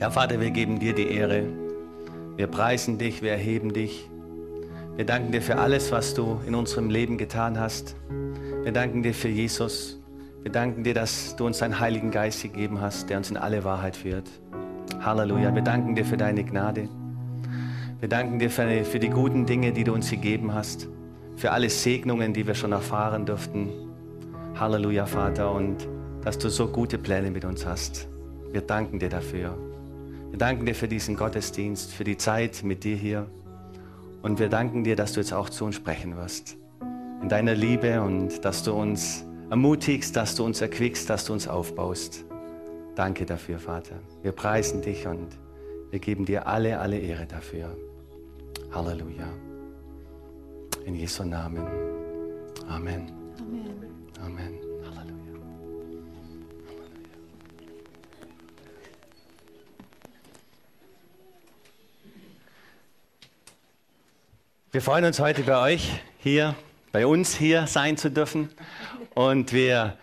Ja, Vater, wir geben dir die Ehre. Wir preisen dich, wir erheben dich. Wir danken dir für alles, was du in unserem Leben getan hast. Wir danken dir für Jesus. Wir danken dir, dass du uns deinen Heiligen Geist gegeben hast, der uns in alle Wahrheit führt. Halleluja. Wir danken dir für deine Gnade. Wir danken dir für, für die guten Dinge, die du uns gegeben hast. Für alle Segnungen, die wir schon erfahren durften. Halleluja, Vater. Und dass du so gute Pläne mit uns hast. Wir danken dir dafür. Wir danken dir für diesen Gottesdienst, für die Zeit mit dir hier. Und wir danken dir, dass du jetzt auch zu uns sprechen wirst. In deiner Liebe und dass du uns ermutigst, dass du uns erquickst, dass du uns aufbaust. Danke dafür, Vater. Wir preisen dich und wir geben dir alle, alle Ehre dafür. Halleluja. In Jesu Namen. Amen. Amen. Amen. Wir freuen uns heute bei euch hier, bei uns hier sein zu dürfen. Und wir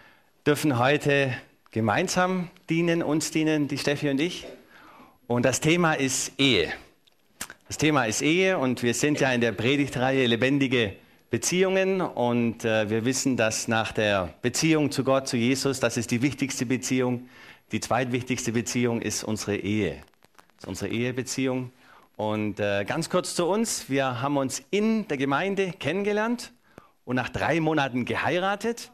dürfen heute gemeinsam dienen, uns dienen, die Steffi und ich. Und das Thema ist Ehe. Das Thema ist Ehe und wir sind ja in der Predigtreihe Lebendige Beziehungen und äh, wir wissen, dass nach der Beziehung zu Gott, zu Jesus, das ist die wichtigste Beziehung. Die zweitwichtigste Beziehung ist unsere Ehe. Das ist unsere Ehebeziehung. Und äh, ganz kurz zu uns. Wir haben uns in der Gemeinde kennengelernt und nach drei Monaten geheiratet.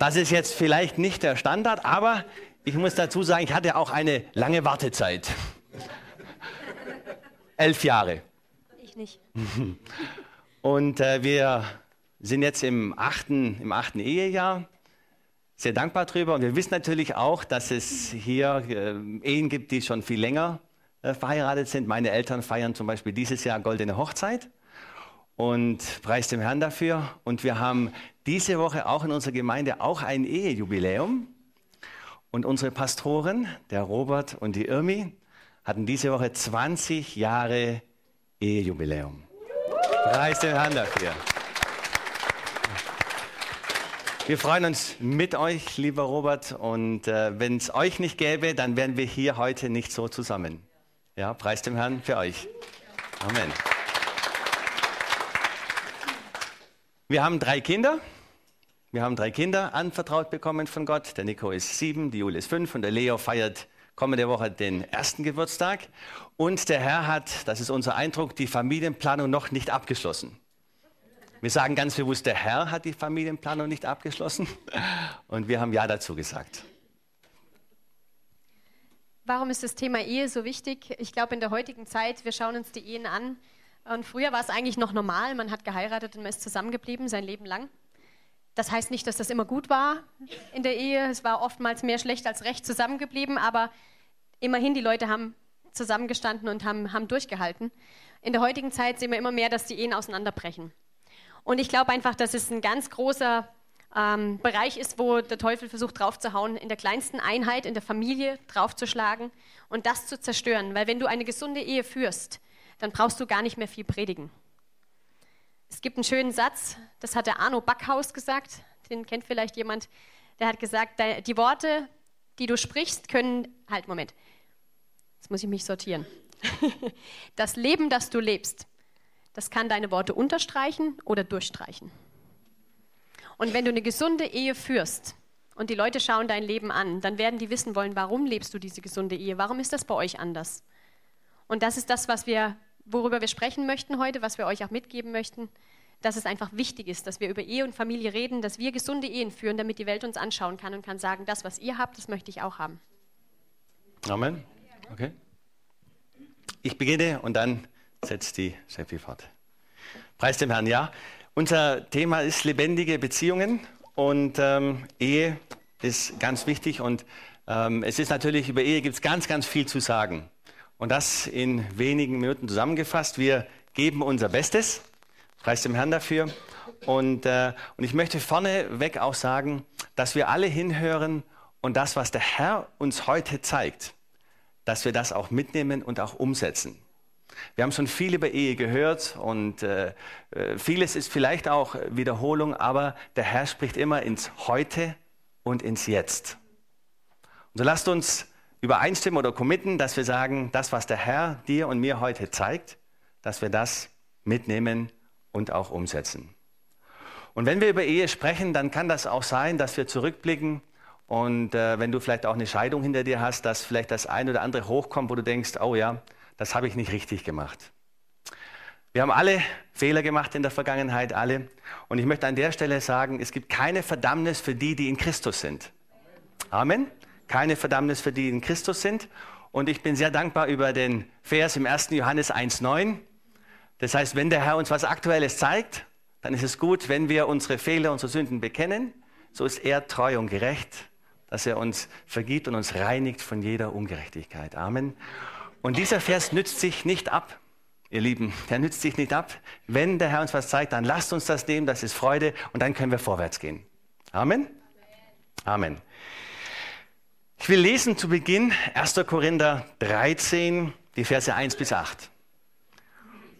Das ist jetzt vielleicht nicht der Standard, aber ich muss dazu sagen, ich hatte auch eine lange Wartezeit. Elf Jahre. Ich nicht. Und äh, wir sind jetzt im achten, im achten Ehejahr. Sehr dankbar drüber. Und wir wissen natürlich auch, dass es hier äh, Ehen gibt, die schon viel länger äh, verheiratet sind. Meine Eltern feiern zum Beispiel dieses Jahr goldene Hochzeit und preist dem Herrn dafür. Und wir haben diese Woche auch in unserer Gemeinde auch ein Ehejubiläum. Und unsere Pastoren, der Robert und die Irmi, hatten diese Woche 20 Jahre Ehejubiläum. Preist dem Herrn dafür. Wir freuen uns mit euch, lieber Robert. Und äh, wenn es euch nicht gäbe, dann wären wir hier heute nicht so zusammen. Ja, preist dem Herrn für euch. Amen. Wir haben drei Kinder. Wir haben drei Kinder anvertraut bekommen von Gott. Der Nico ist sieben, die Jule ist fünf und der Leo feiert kommende Woche den ersten Geburtstag. Und der Herr hat, das ist unser Eindruck, die Familienplanung noch nicht abgeschlossen. Wir sagen ganz bewusst, der Herr hat die Familienplanung nicht abgeschlossen. Und wir haben Ja dazu gesagt. Warum ist das Thema Ehe so wichtig? Ich glaube, in der heutigen Zeit, wir schauen uns die Ehen an, und früher war es eigentlich noch normal, man hat geheiratet und man ist zusammengeblieben sein Leben lang. Das heißt nicht, dass das immer gut war in der Ehe. Es war oftmals mehr schlecht als recht zusammengeblieben, aber immerhin, die Leute haben zusammengestanden und haben, haben durchgehalten. In der heutigen Zeit sehen wir immer mehr, dass die Ehen auseinanderbrechen. Und ich glaube einfach, dass es ein ganz großer ähm, Bereich ist, wo der Teufel versucht draufzuhauen, in der kleinsten Einheit, in der Familie draufzuschlagen und das zu zerstören. Weil wenn du eine gesunde Ehe führst, dann brauchst du gar nicht mehr viel predigen. Es gibt einen schönen Satz, das hat der Arno Backhaus gesagt, den kennt vielleicht jemand, der hat gesagt, die Worte, die du sprichst, können, halt, Moment, jetzt muss ich mich sortieren. Das Leben, das du lebst, das kann deine Worte unterstreichen oder durchstreichen. Und wenn du eine gesunde Ehe führst und die Leute schauen dein Leben an, dann werden die wissen wollen, warum lebst du diese gesunde Ehe? Warum ist das bei euch anders? Und das ist das, was wir, worüber wir sprechen möchten heute, was wir euch auch mitgeben möchten, dass es einfach wichtig ist, dass wir über Ehe und Familie reden, dass wir gesunde Ehen führen, damit die Welt uns anschauen kann und kann sagen, das, was ihr habt, das möchte ich auch haben. Amen. Okay. Ich beginne und dann setzt die Steffi fort. Preis dem Herrn, ja. Unser Thema ist lebendige Beziehungen und ähm, Ehe ist ganz wichtig und ähm, es ist natürlich, über Ehe gibt es ganz, ganz viel zu sagen. Und das in wenigen Minuten zusammengefasst. Wir geben unser Bestes. Preis dem Herrn dafür. Und, äh, und ich möchte vorneweg auch sagen, dass wir alle hinhören und das, was der Herr uns heute zeigt, dass wir das auch mitnehmen und auch umsetzen. Wir haben schon viel über Ehe gehört und äh, äh vieles ist vielleicht auch Wiederholung, aber der Herr spricht immer ins Heute und ins Jetzt. Und so lasst uns übereinstimmen oder committen, dass wir sagen, das, was der Herr dir und mir heute zeigt, dass wir das mitnehmen und auch umsetzen. Und wenn wir über Ehe sprechen, dann kann das auch sein, dass wir zurückblicken und äh, wenn du vielleicht auch eine Scheidung hinter dir hast, dass vielleicht das eine oder andere hochkommt, wo du denkst, oh ja, das habe ich nicht richtig gemacht. Wir haben alle Fehler gemacht in der Vergangenheit, alle. Und ich möchte an der Stelle sagen, es gibt keine Verdammnis für die, die in Christus sind. Amen. Keine Verdammnis für die, die in Christus sind. Und ich bin sehr dankbar über den Vers im 1. Johannes 1.9. Das heißt, wenn der Herr uns was Aktuelles zeigt, dann ist es gut, wenn wir unsere Fehler, unsere Sünden bekennen. So ist er treu und gerecht, dass er uns vergibt und uns reinigt von jeder Ungerechtigkeit. Amen. Und dieser Vers nützt sich nicht ab, ihr Lieben. Der nützt sich nicht ab. Wenn der Herr uns was zeigt, dann lasst uns das nehmen, das ist Freude und dann können wir vorwärts gehen. Amen. Amen. Ich will lesen zu Beginn 1. Korinther 13, die Verse 1 bis 8.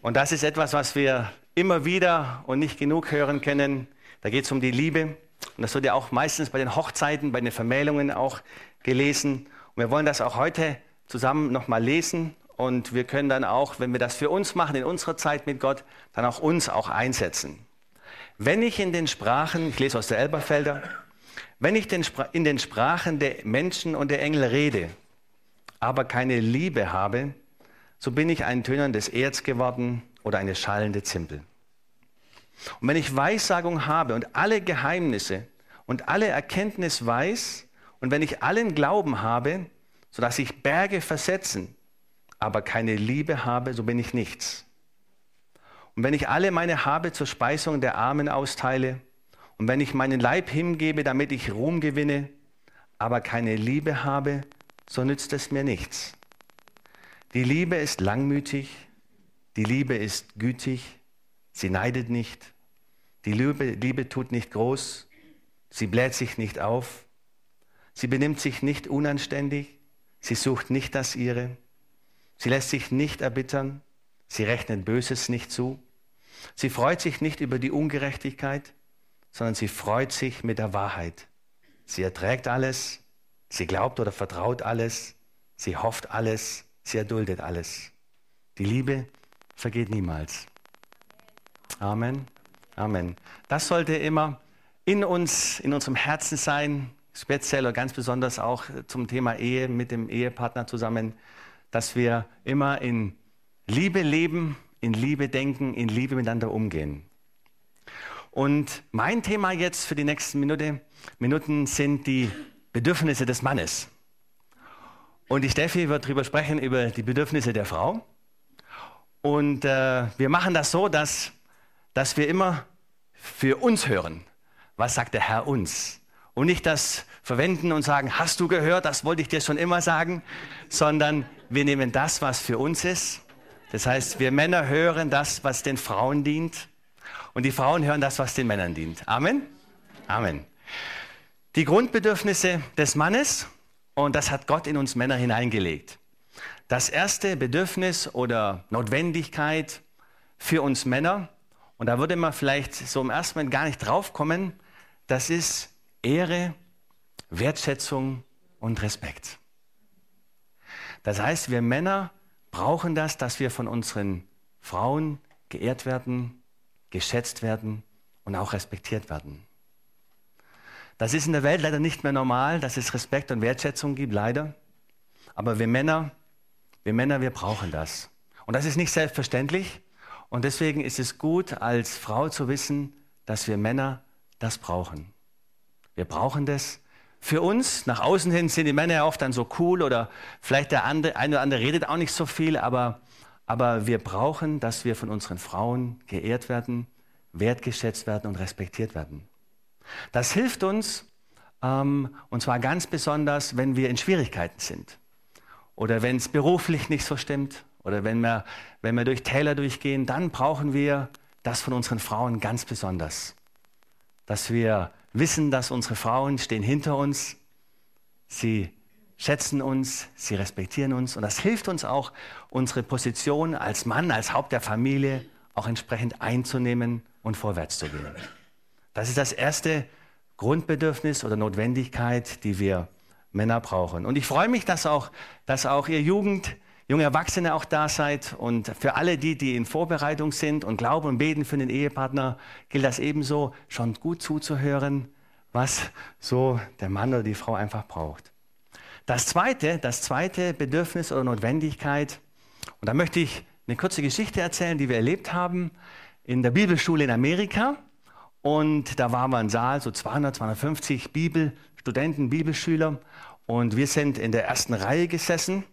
Und das ist etwas, was wir immer wieder und nicht genug hören können. Da geht es um die Liebe. Und das wird ja auch meistens bei den Hochzeiten, bei den Vermählungen auch gelesen. Und wir wollen das auch heute zusammen nochmal lesen. Und wir können dann auch, wenn wir das für uns machen, in unserer Zeit mit Gott, dann auch uns auch einsetzen. Wenn ich in den Sprachen, ich lese aus der Elberfelder, wenn ich in den Sprachen der Menschen und der Engel rede, aber keine Liebe habe, so bin ich ein tönerndes Erz geworden oder eine schallende Zimpel. Und wenn ich Weissagung habe und alle Geheimnisse und alle Erkenntnis weiß und wenn ich allen Glauben habe, sodass ich Berge versetzen, aber keine Liebe habe, so bin ich nichts. Und wenn ich alle meine Habe zur Speisung der Armen austeile und wenn ich meinen Leib hingebe, damit ich Ruhm gewinne, aber keine Liebe habe, so nützt es mir nichts. Die Liebe ist langmütig, die Liebe ist gütig, sie neidet nicht, die Liebe, Liebe tut nicht groß, sie bläht sich nicht auf, sie benimmt sich nicht unanständig, sie sucht nicht das ihre, sie lässt sich nicht erbittern, sie rechnet Böses nicht zu, sie freut sich nicht über die Ungerechtigkeit, sondern sie freut sich mit der Wahrheit. Sie erträgt alles, sie glaubt oder vertraut alles, sie hofft alles, sie erduldet alles. Die Liebe vergeht niemals. Amen. Amen. Das sollte immer in uns, in unserem Herzen sein, speziell oder ganz besonders auch zum Thema Ehe mit dem Ehepartner zusammen, dass wir immer in Liebe leben, in Liebe denken, in Liebe miteinander umgehen. Und mein Thema jetzt für die nächsten Minute, Minuten sind die Bedürfnisse des Mannes. Und die Steffi wird darüber sprechen, über die Bedürfnisse der Frau. Und äh, wir machen das so, dass, dass wir immer für uns hören. Was sagt der Herr uns? Und nicht das verwenden und sagen, hast du gehört, das wollte ich dir schon immer sagen, sondern wir nehmen das, was für uns ist. Das heißt, wir Männer hören das, was den Frauen dient. Und die Frauen hören das, was den Männern dient. Amen? Amen. Die Grundbedürfnisse des Mannes, und das hat Gott in uns Männer hineingelegt. Das erste Bedürfnis oder Notwendigkeit für uns Männer, und da würde man vielleicht so im ersten Moment gar nicht drauf kommen, das ist Ehre, Wertschätzung und Respekt. Das heißt, wir Männer brauchen das, dass wir von unseren Frauen geehrt werden, geschätzt werden und auch respektiert werden. Das ist in der Welt leider nicht mehr normal, dass es Respekt und Wertschätzung gibt, leider. Aber wir Männer wir Männer, wir brauchen das. Und das ist nicht selbstverständlich. Und deswegen ist es gut, als Frau zu wissen, dass wir Männer das brauchen. Wir brauchen das. Für uns, nach außen hin sind die Männer ja oft dann so cool oder vielleicht der andere, eine oder andere redet auch nicht so viel, aber, aber wir brauchen, dass wir von unseren Frauen geehrt werden, wertgeschätzt werden und respektiert werden. Das hilft uns, ähm, und zwar ganz besonders, wenn wir in Schwierigkeiten sind oder wenn es beruflich nicht so stimmt oder wenn wir, wenn wir durch Täler durchgehen, dann brauchen wir das von unseren Frauen ganz besonders. Dass wir wissen, dass unsere Frauen stehen hinter uns, sie schätzen uns, sie respektieren uns und das hilft uns auch, unsere Position als Mann, als Haupt der Familie auch entsprechend einzunehmen und vorwärts zu gehen. Das ist das erste Grundbedürfnis oder Notwendigkeit, die wir Männer brauchen. Und ich freue mich, dass auch, dass auch ihr Jugend, junge Erwachsene auch da seid. Und für alle die, die in Vorbereitung sind und glauben und beten für den Ehepartner, gilt das ebenso, schon gut zuzuhören, was so der Mann oder die Frau einfach braucht. Das zweite, das zweite Bedürfnis oder Notwendigkeit, und da möchte ich eine kurze Geschichte erzählen, die wir erlebt haben in der Bibelschule in Amerika. Und da waren wir ein Saal, so 200, 250 Bibelstudenten, Bibelschüler. Und wir sind in der ersten Reihe gesessen.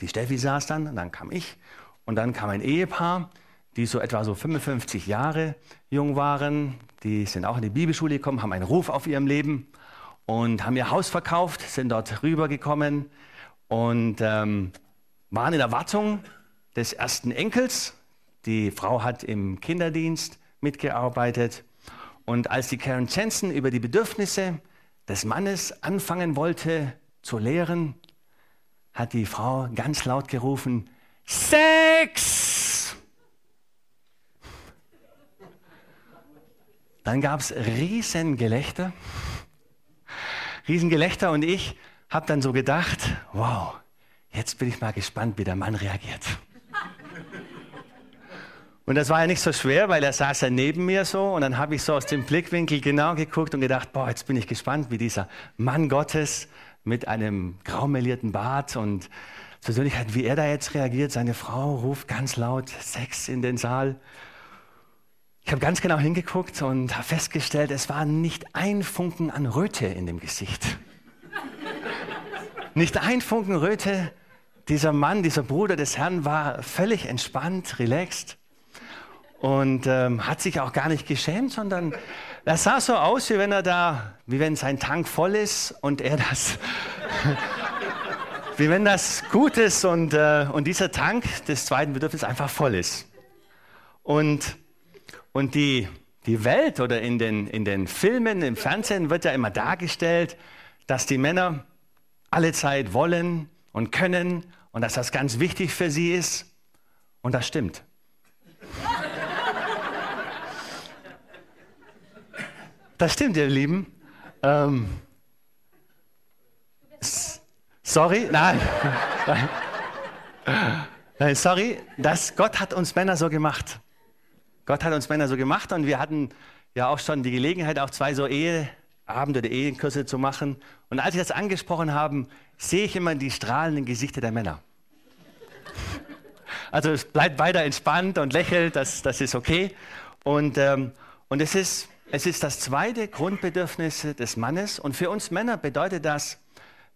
Die Steffi saß dann, dann kam ich. Und dann kam ein Ehepaar, die so etwa so 55 Jahre jung waren. Die sind auch in die Bibelschule gekommen, haben einen Ruf auf ihrem Leben und haben ihr Haus verkauft, sind dort rübergekommen und ähm, waren in Erwartung des ersten Enkels. Die Frau hat im Kinderdienst mitgearbeitet. Und als die Karen Jensen über die Bedürfnisse des Mannes anfangen wollte zu lehren, hat die Frau ganz laut gerufen, Sex! Dann gab es Riesengelächter. Riesengelächter und ich habe dann so gedacht, wow, jetzt bin ich mal gespannt, wie der Mann reagiert. Und das war ja nicht so schwer, weil er saß ja neben mir so und dann habe ich so aus dem Blickwinkel genau geguckt und gedacht, boah, jetzt bin ich gespannt, wie dieser Mann Gottes mit einem graumelierten Bart und Persönlichkeit, wie er da jetzt reagiert. Seine Frau ruft ganz laut Sex in den Saal. Ich habe ganz genau hingeguckt und habe festgestellt, es war nicht ein Funken an Röte in dem Gesicht. nicht ein Funken Röte. Dieser Mann, dieser Bruder des Herrn war völlig entspannt, relaxed und ähm, hat sich auch gar nicht geschämt, sondern er sah so aus, wie wenn er da, wie wenn sein Tank voll ist und er das, wie wenn das gut ist und, äh, und dieser Tank des zweiten Bedürfnisses einfach voll ist. Und, und die, die Welt oder in den, in den Filmen, im Fernsehen wird ja immer dargestellt, dass die Männer alle Zeit wollen und können und dass das ganz wichtig für sie ist. Und das stimmt. Das stimmt, ihr Lieben. Ähm, sorry, nein. nein. Sorry, das, Gott hat uns Männer so gemacht. Gott hat uns Männer so gemacht und wir hatten ja auch schon die Gelegenheit, auch zwei so Eheabende oder Ehenkurse zu machen. Und als ich das angesprochen habe, sehe ich immer die strahlenden Gesichter der Männer. Also es bleibt weiter entspannt und lächelt, das, das ist okay. Und, ähm, und es ist es ist das zweite Grundbedürfnis des Mannes. Und für uns Männer bedeutet das,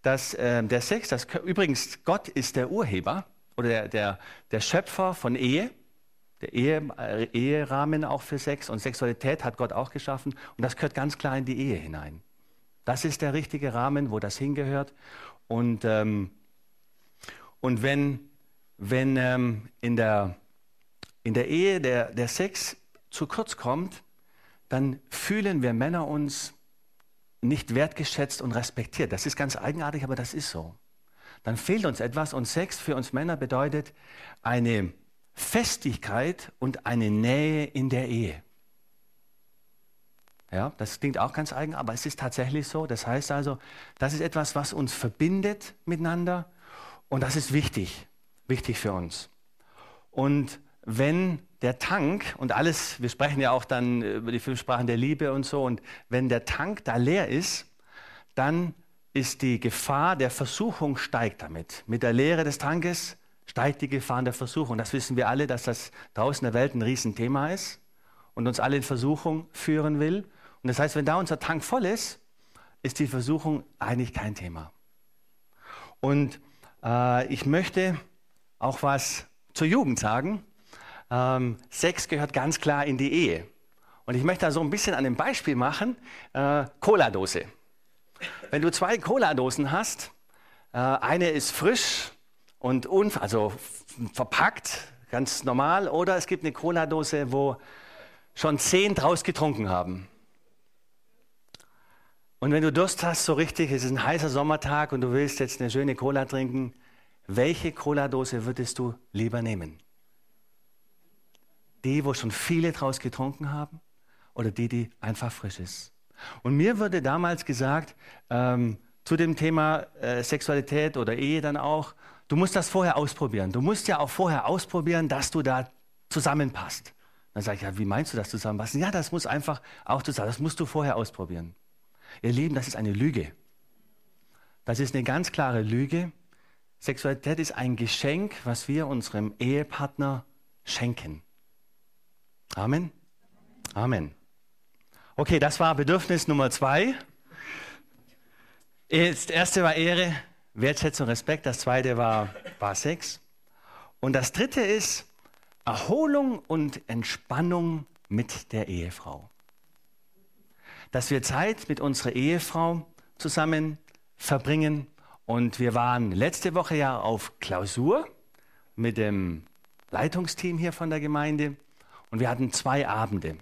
dass äh, der Sex, das, übrigens Gott ist der Urheber oder der, der, der Schöpfer von Ehe, der Ehe, äh, Eherahmen auch für Sex und Sexualität hat Gott auch geschaffen. Und das gehört ganz klar in die Ehe hinein. Das ist der richtige Rahmen, wo das hingehört. Und, ähm, und wenn, wenn ähm, in, der, in der Ehe der, der Sex zu kurz kommt, dann fühlen wir Männer uns nicht wertgeschätzt und respektiert. Das ist ganz eigenartig, aber das ist so. Dann fehlt uns etwas und Sex für uns Männer bedeutet eine Festigkeit und eine Nähe in der Ehe. Ja, das klingt auch ganz eigen, aber es ist tatsächlich so. Das heißt also, das ist etwas, was uns verbindet miteinander und das ist wichtig, wichtig für uns. Und wenn der Tank und alles, wir sprechen ja auch dann über die fünf Sprachen der Liebe und so, und wenn der Tank da leer ist, dann ist die Gefahr der Versuchung steigt damit. Mit der Leere des Tankes steigt die Gefahr der Versuchung. Das wissen wir alle, dass das draußen in der Welt ein Riesenthema ist und uns alle in Versuchung führen will. Und das heißt, wenn da unser Tank voll ist, ist die Versuchung eigentlich kein Thema. Und äh, ich möchte auch was zur Jugend sagen. Ähm, Sex gehört ganz klar in die Ehe. Und ich möchte da so ein bisschen an dem Beispiel machen. Äh, Cola-Dose. Wenn du zwei Cola-Dosen hast, äh, eine ist frisch und also verpackt, ganz normal, oder es gibt eine Cola-Dose, wo schon zehn draus getrunken haben. Und wenn du Durst hast, so richtig, es ist ein heißer Sommertag und du willst jetzt eine schöne Cola trinken, welche Cola-Dose würdest du lieber nehmen? Die, wo schon viele draus getrunken haben oder die, die einfach frisch ist? Und mir wurde damals gesagt, ähm, zu dem Thema äh, Sexualität oder Ehe dann auch, du musst das vorher ausprobieren. Du musst ja auch vorher ausprobieren, dass du da zusammenpasst. Dann sage ich, ja, wie meinst du das zusammenpassen? Ja, das muss einfach auch zusammen, das musst du vorher ausprobieren. Ihr Lieben, das ist eine Lüge. Das ist eine ganz klare Lüge. Sexualität ist ein Geschenk, was wir unserem Ehepartner schenken. Amen. Amen. Okay, das war Bedürfnis Nummer zwei. Das erste war Ehre, Wertschätzung, Respekt. Das zweite war, war Sex. Und das dritte ist Erholung und Entspannung mit der Ehefrau. Dass wir Zeit mit unserer Ehefrau zusammen verbringen. Und wir waren letzte Woche ja auf Klausur mit dem Leitungsteam hier von der Gemeinde. Und wir hatten zwei Abende.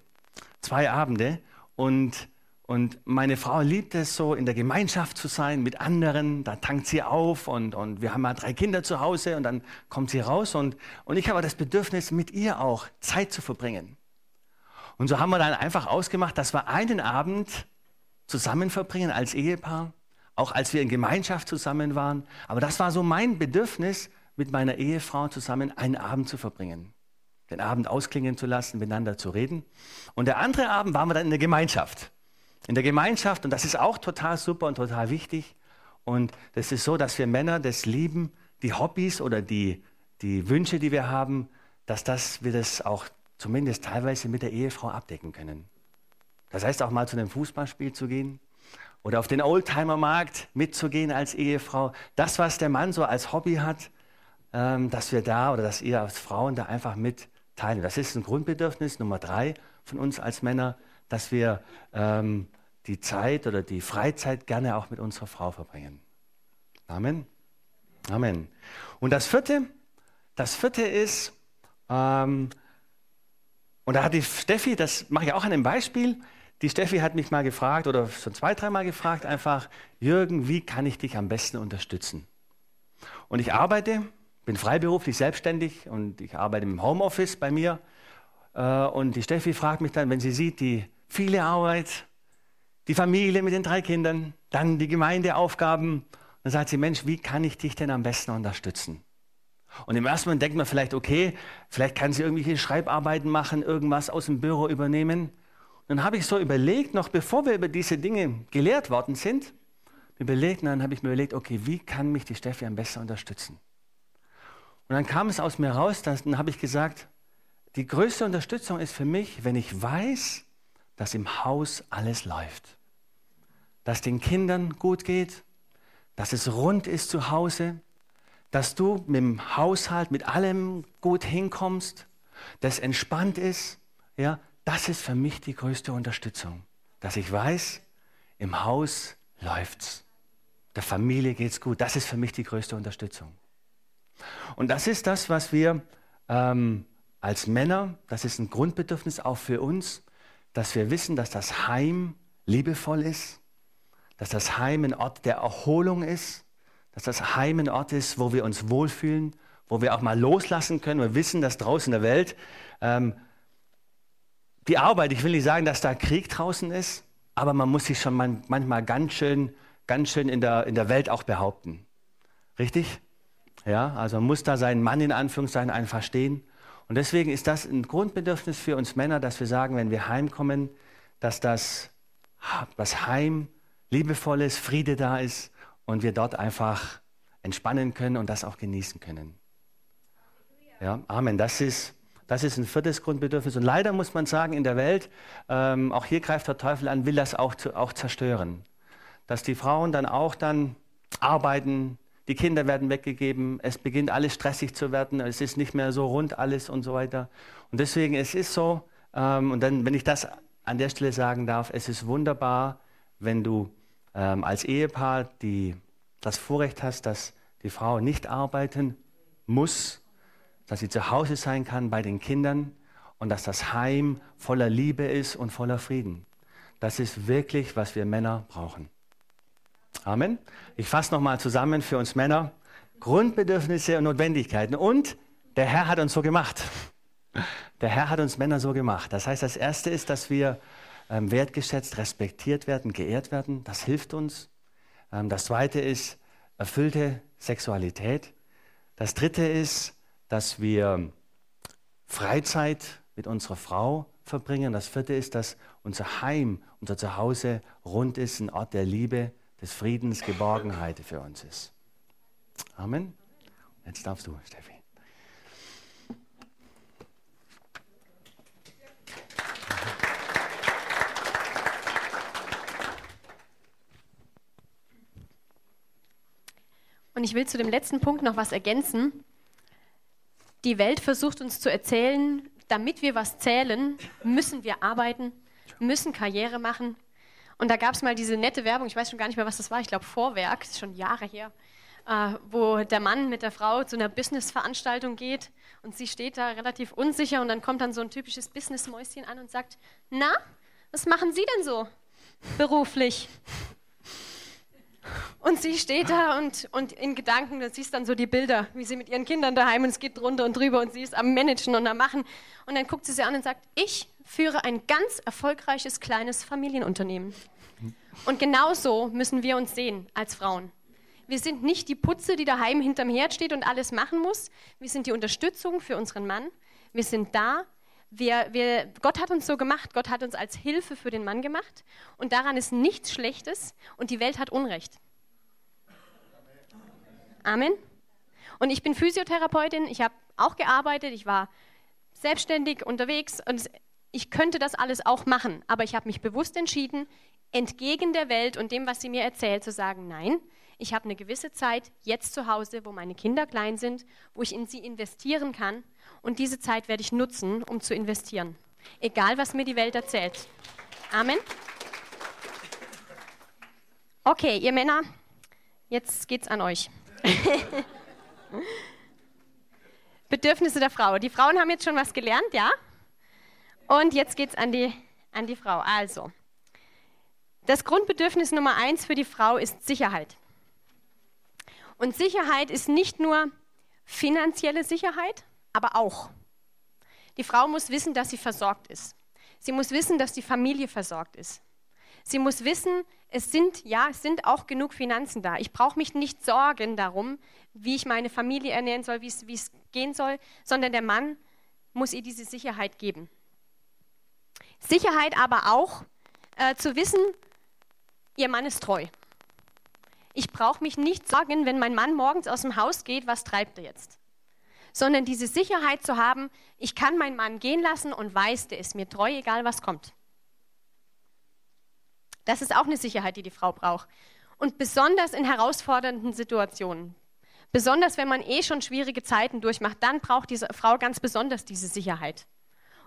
Zwei Abende. Und, und meine Frau liebt es so, in der Gemeinschaft zu sein mit anderen. Da tankt sie auf und, und wir haben mal drei Kinder zu Hause und dann kommt sie raus. Und, und ich habe das Bedürfnis, mit ihr auch Zeit zu verbringen. Und so haben wir dann einfach ausgemacht, dass wir einen Abend zusammen verbringen als Ehepaar, auch als wir in Gemeinschaft zusammen waren. Aber das war so mein Bedürfnis, mit meiner Ehefrau zusammen einen Abend zu verbringen. Den Abend ausklingen zu lassen, miteinander zu reden. Und der andere Abend waren wir dann in der Gemeinschaft. In der Gemeinschaft, und das ist auch total super und total wichtig. Und das ist so, dass wir Männer das lieben, die Hobbys oder die, die Wünsche, die wir haben, dass das, wir das auch zumindest teilweise mit der Ehefrau abdecken können. Das heißt auch mal zu einem Fußballspiel zu gehen oder auf den Oldtimer-Markt mitzugehen als Ehefrau. Das, was der Mann so als Hobby hat, ähm, dass wir da oder dass ihr als Frauen da einfach mit teilen. Das ist ein Grundbedürfnis Nummer drei von uns als Männer, dass wir ähm, die Zeit oder die Freizeit gerne auch mit unserer Frau verbringen. Amen. Amen. Und das vierte, das vierte ist, ähm, und da hat die Steffi, das mache ich auch an einem Beispiel, die Steffi hat mich mal gefragt oder schon zwei, dreimal gefragt, einfach, Jürgen, wie kann ich dich am besten unterstützen? Und ich arbeite, bin freiberuflich selbstständig und ich arbeite im Homeoffice bei mir. Äh, und die Steffi fragt mich dann, wenn sie sieht, die viele Arbeit, die Familie mit den drei Kindern, dann die Gemeindeaufgaben, dann sagt sie, Mensch, wie kann ich dich denn am besten unterstützen? Und im ersten Moment denkt man vielleicht, okay, vielleicht kann sie irgendwelche Schreibarbeiten machen, irgendwas aus dem Büro übernehmen. Und dann habe ich so überlegt, noch bevor wir über diese Dinge gelehrt worden sind, überlegt, dann habe ich mir überlegt, okay, wie kann mich die Steffi am besten unterstützen? Und dann kam es aus mir raus, dann habe ich gesagt, die größte Unterstützung ist für mich, wenn ich weiß, dass im Haus alles läuft. Dass den Kindern gut geht, dass es rund ist zu Hause, dass du mit dem Haushalt, mit allem gut hinkommst, dass entspannt ist, ja, das ist für mich die größte Unterstützung. Dass ich weiß, im Haus läuft's. Der Familie geht's gut. Das ist für mich die größte Unterstützung. Und das ist das, was wir ähm, als Männer, das ist ein Grundbedürfnis auch für uns, dass wir wissen, dass das Heim liebevoll ist, dass das Heim ein Ort der Erholung ist, dass das Heim ein Ort ist, wo wir uns wohlfühlen, wo wir auch mal loslassen können. Wir wissen, dass draußen in der Welt ähm, die Arbeit, ich will nicht sagen, dass da Krieg draußen ist, aber man muss sich schon manchmal ganz schön, ganz schön in der, in der Welt auch behaupten. Richtig? Ja, also muss da seinen Mann in Anführungszeichen einfach stehen. Und deswegen ist das ein Grundbedürfnis für uns Männer, dass wir sagen, wenn wir heimkommen, dass das, das Heim liebevoll ist, Friede da ist und wir dort einfach entspannen können und das auch genießen können. Ja, Amen. Das ist, das ist ein viertes Grundbedürfnis. Und leider muss man sagen, in der Welt, ähm, auch hier greift der Teufel an, will das auch, auch zerstören. Dass die Frauen dann auch dann arbeiten, die Kinder werden weggegeben, es beginnt alles stressig zu werden, es ist nicht mehr so rund alles und so weiter. Und deswegen, es ist so, ähm, und dann, wenn ich das an der Stelle sagen darf, es ist wunderbar, wenn du ähm, als Ehepaar die, das Vorrecht hast, dass die Frau nicht arbeiten muss, dass sie zu Hause sein kann bei den Kindern und dass das Heim voller Liebe ist und voller Frieden. Das ist wirklich, was wir Männer brauchen. Amen. Ich fasse nochmal zusammen für uns Männer. Grundbedürfnisse und Notwendigkeiten. Und der Herr hat uns so gemacht. Der Herr hat uns Männer so gemacht. Das heißt, das Erste ist, dass wir ähm, wertgeschätzt, respektiert werden, geehrt werden. Das hilft uns. Ähm, das zweite ist erfüllte Sexualität. Das dritte ist, dass wir Freizeit mit unserer Frau verbringen. Das vierte ist, dass unser Heim, unser Zuhause rund ist, ein Ort der Liebe, des Friedens, Geborgenheit für uns ist. Amen. Jetzt darfst du, Steffi. Und ich will zu dem letzten Punkt noch was ergänzen. Die Welt versucht uns zu erzählen, damit wir was zählen, müssen wir arbeiten, müssen Karriere machen. Und da gab es mal diese nette Werbung, ich weiß schon gar nicht mehr, was das war, ich glaube Vorwerk, ist schon Jahre her, äh, wo der Mann mit der Frau zu einer Business-Veranstaltung geht und sie steht da relativ unsicher und dann kommt dann so ein typisches Business-Mäuschen an und sagt, na, was machen Sie denn so beruflich? Und sie steht da und, und in Gedanken, du siehst dann so die Bilder, wie sie mit ihren Kindern daheim und es geht drunter und drüber und sie ist am Managen und am Machen. Und dann guckt sie sie an und sagt, ich führe ein ganz erfolgreiches kleines Familienunternehmen. Und genau so müssen wir uns sehen als Frauen. Wir sind nicht die Putze, die daheim hinterm Herd steht und alles machen muss. Wir sind die Unterstützung für unseren Mann. Wir sind da. Wir, wir, Gott hat uns so gemacht. Gott hat uns als Hilfe für den Mann gemacht. Und daran ist nichts Schlechtes. Und die Welt hat Unrecht. Amen. Und ich bin Physiotherapeutin, ich habe auch gearbeitet, ich war selbstständig unterwegs und ich könnte das alles auch machen, aber ich habe mich bewusst entschieden, entgegen der Welt und dem, was sie mir erzählt, zu sagen, nein, ich habe eine gewisse Zeit jetzt zu Hause, wo meine Kinder klein sind, wo ich in sie investieren kann und diese Zeit werde ich nutzen, um zu investieren. Egal, was mir die Welt erzählt. Amen. Okay, ihr Männer, jetzt geht's an euch. Bedürfnisse der Frau. Die Frauen haben jetzt schon was gelernt, ja? Und jetzt geht es an die, an die Frau. Also, das Grundbedürfnis Nummer eins für die Frau ist Sicherheit. Und Sicherheit ist nicht nur finanzielle Sicherheit, aber auch. Die Frau muss wissen, dass sie versorgt ist. Sie muss wissen, dass die Familie versorgt ist. Sie muss wissen, es sind, ja, es sind auch genug Finanzen da. Ich brauche mich nicht sorgen darum, wie ich meine Familie ernähren soll, wie es gehen soll, sondern der Mann muss ihr diese Sicherheit geben. Sicherheit aber auch äh, zu wissen, ihr Mann ist treu. Ich brauche mich nicht sorgen, wenn mein Mann morgens aus dem Haus geht, was treibt er jetzt? Sondern diese Sicherheit zu haben, ich kann meinen Mann gehen lassen und weiß, der ist mir treu, egal was kommt. Das ist auch eine Sicherheit, die die Frau braucht. Und besonders in herausfordernden Situationen. Besonders wenn man eh schon schwierige Zeiten durchmacht, dann braucht diese Frau ganz besonders diese Sicherheit.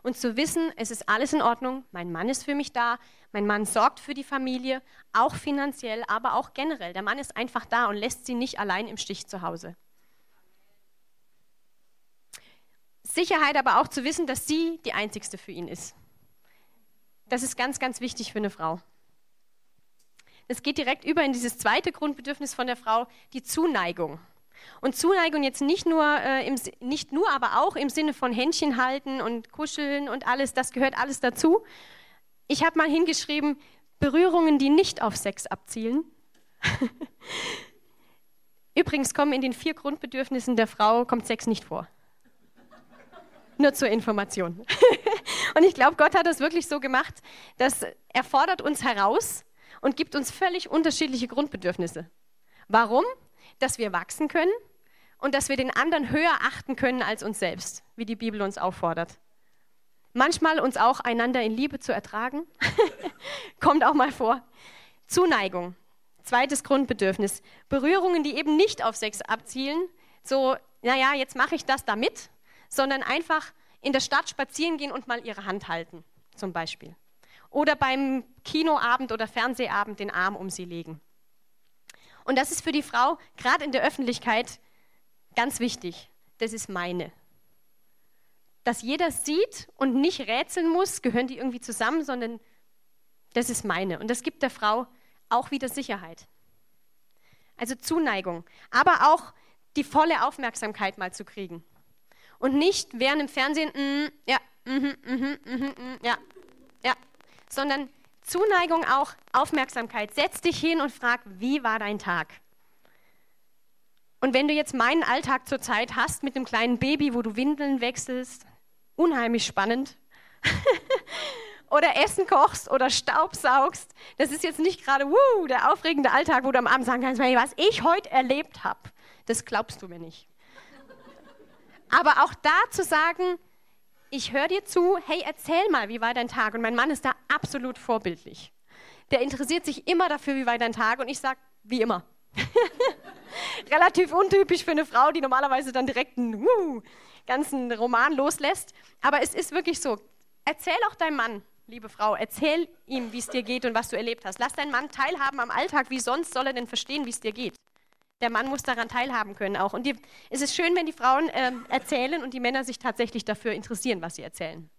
Und zu wissen, es ist alles in Ordnung, mein Mann ist für mich da, mein Mann sorgt für die Familie, auch finanziell, aber auch generell. Der Mann ist einfach da und lässt sie nicht allein im Stich zu Hause. Sicherheit aber auch zu wissen, dass sie die Einzigste für ihn ist. Das ist ganz, ganz wichtig für eine Frau. Es geht direkt über in dieses zweite Grundbedürfnis von der Frau, die Zuneigung. Und Zuneigung jetzt nicht nur, äh, im, nicht nur, aber auch im Sinne von Händchen halten und kuscheln und alles, das gehört alles dazu. Ich habe mal hingeschrieben, Berührungen, die nicht auf Sex abzielen. Übrigens kommen in den vier Grundbedürfnissen der Frau kommt Sex nicht vor. Nur zur Information. und ich glaube, Gott hat das wirklich so gemacht, dass er fordert uns heraus, und gibt uns völlig unterschiedliche Grundbedürfnisse. Warum? Dass wir wachsen können und dass wir den anderen höher achten können als uns selbst, wie die Bibel uns auffordert. Manchmal uns auch einander in Liebe zu ertragen, kommt auch mal vor. Zuneigung, zweites Grundbedürfnis. Berührungen, die eben nicht auf Sex abzielen, so, naja, jetzt mache ich das damit, sondern einfach in der Stadt spazieren gehen und mal ihre Hand halten, zum Beispiel oder beim Kinoabend oder Fernsehabend den Arm um sie legen. Und das ist für die Frau gerade in der Öffentlichkeit ganz wichtig. Das ist meine. Dass jeder sieht und nicht rätseln muss, gehören die irgendwie zusammen, sondern das ist meine. Und das gibt der Frau auch wieder Sicherheit. Also Zuneigung, aber auch die volle Aufmerksamkeit mal zu kriegen. Und nicht während im Fernsehen, mm, ja, mm, mm, ja, ja, sondern Zuneigung auch Aufmerksamkeit. Setz dich hin und frag, wie war dein Tag? Und wenn du jetzt meinen Alltag zurzeit hast mit einem kleinen Baby, wo du Windeln wechselst, unheimlich spannend. oder Essen kochst oder Staubsaugst. Das ist jetzt nicht gerade wuh, der aufregende Alltag, wo du am Abend sagen kannst, was ich heute erlebt habe. Das glaubst du mir nicht. Aber auch da zu sagen, ich höre dir zu, hey, erzähl mal, wie war dein Tag? Und mein Mann ist da absolut vorbildlich. Der interessiert sich immer dafür, wie war dein Tag? Und ich sage, wie immer. Relativ untypisch für eine Frau, die normalerweise dann direkt einen uh, ganzen Roman loslässt. Aber es ist wirklich so. Erzähl auch deinem Mann, liebe Frau, erzähl ihm, wie es dir geht und was du erlebt hast. Lass deinen Mann teilhaben am Alltag. Wie sonst soll er denn verstehen, wie es dir geht? Der Mann muss daran teilhaben können auch. Und die, es ist schön, wenn die Frauen äh, erzählen und die Männer sich tatsächlich dafür interessieren, was sie erzählen.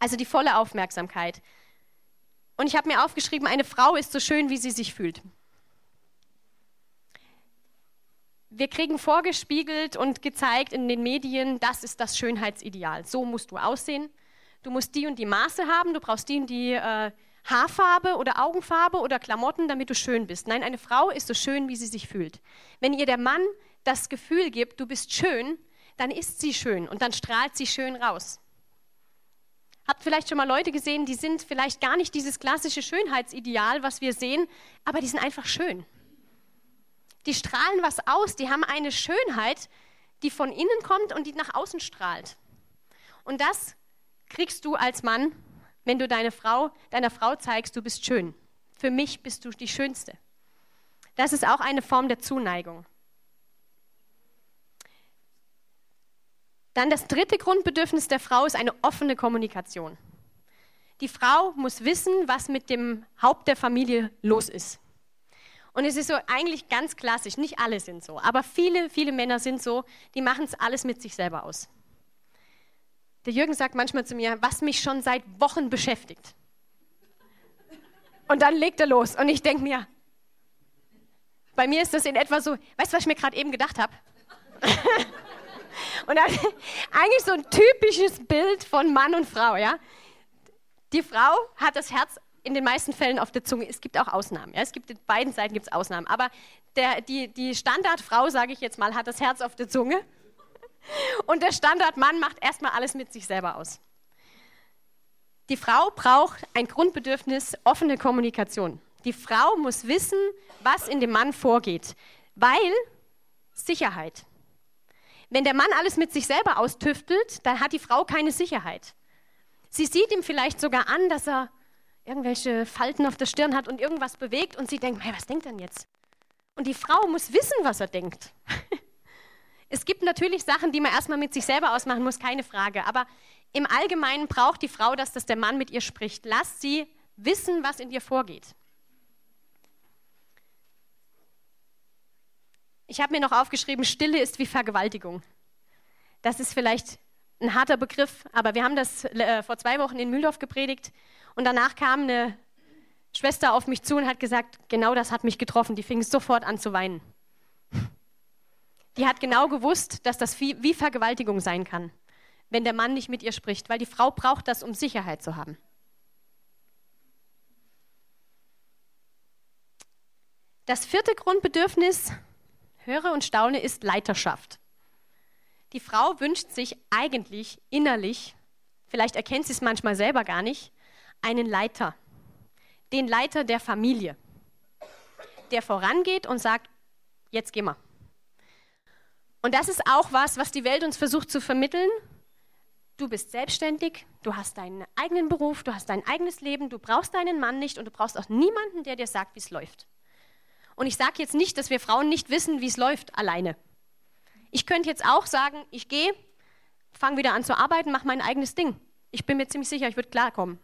Also die volle Aufmerksamkeit. Und ich habe mir aufgeschrieben, eine Frau ist so schön, wie sie sich fühlt. Wir kriegen vorgespiegelt und gezeigt in den Medien, das ist das Schönheitsideal. So musst du aussehen. Du musst die und die Maße haben, du brauchst die und die äh, Haarfarbe oder Augenfarbe oder Klamotten, damit du schön bist. Nein, eine Frau ist so schön, wie sie sich fühlt. Wenn ihr der Mann das Gefühl gibt, du bist schön, dann ist sie schön und dann strahlt sie schön raus. Habt vielleicht schon mal Leute gesehen, die sind vielleicht gar nicht dieses klassische Schönheitsideal, was wir sehen, aber die sind einfach schön. Die strahlen was aus, die haben eine Schönheit, die von innen kommt und die nach außen strahlt. Und das kriegst du als Mann wenn du deine Frau, deiner Frau zeigst, du bist schön. Für mich bist du die Schönste. Das ist auch eine Form der Zuneigung. Dann das dritte Grundbedürfnis der Frau ist eine offene Kommunikation. Die Frau muss wissen, was mit dem Haupt der Familie los ist. Und es ist so eigentlich ganz klassisch, nicht alle sind so, aber viele, viele Männer sind so, die machen es alles mit sich selber aus. Der Jürgen sagt manchmal zu mir, was mich schon seit Wochen beschäftigt. Und dann legt er los. Und ich denke mir, bei mir ist das in etwa so, weißt du, was ich mir gerade eben gedacht habe? und dann, eigentlich so ein typisches Bild von Mann und Frau, ja. Die Frau hat das Herz in den meisten Fällen auf der Zunge. Es gibt auch Ausnahmen. Ja? Es gibt in beiden Seiten gibt es Ausnahmen. Aber der, die, die Standardfrau, sage ich jetzt mal, hat das Herz auf der Zunge. Und der Standardmann macht erstmal alles mit sich selber aus. Die Frau braucht ein Grundbedürfnis offene Kommunikation. Die Frau muss wissen, was in dem Mann vorgeht, weil Sicherheit. Wenn der Mann alles mit sich selber austüftelt, dann hat die Frau keine Sicherheit. Sie sieht ihm vielleicht sogar an, dass er irgendwelche Falten auf der Stirn hat und irgendwas bewegt und sie denkt, hey, was denkt er denn jetzt? Und die Frau muss wissen, was er denkt. Es gibt natürlich Sachen, die man erstmal mit sich selber ausmachen muss, keine Frage. Aber im Allgemeinen braucht die Frau das, dass der Mann mit ihr spricht. Lasst sie wissen, was in ihr vorgeht. Ich habe mir noch aufgeschrieben, Stille ist wie Vergewaltigung. Das ist vielleicht ein harter Begriff, aber wir haben das äh, vor zwei Wochen in Mühldorf gepredigt und danach kam eine Schwester auf mich zu und hat gesagt, genau das hat mich getroffen. Die fing sofort an zu weinen die hat genau gewusst, dass das wie, Vergewaltigung sein kann, wenn der Mann nicht mit ihr spricht, weil die Frau braucht das, um Sicherheit zu haben. Das vierte Grundbedürfnis, höre und staune, ist Leiterschaft. Die Frau wünscht sich eigentlich innerlich, vielleicht erkennt sie es manchmal selber gar nicht, einen Leiter, den Leiter der Familie, der vorangeht und sagt, jetzt geh mal. Und das ist auch was, was die Welt uns versucht zu vermitteln. Du bist selbstständig, du hast deinen eigenen Beruf, du hast dein eigenes Leben, du brauchst deinen Mann nicht und du brauchst auch niemanden, der dir sagt, wie es läuft. Und ich sage jetzt nicht, dass wir Frauen nicht wissen, wie es läuft alleine. Ich könnte jetzt auch sagen, ich gehe, fange wieder an zu arbeiten, mache mein eigenes Ding. Ich bin mir ziemlich sicher, ich würde klarkommen.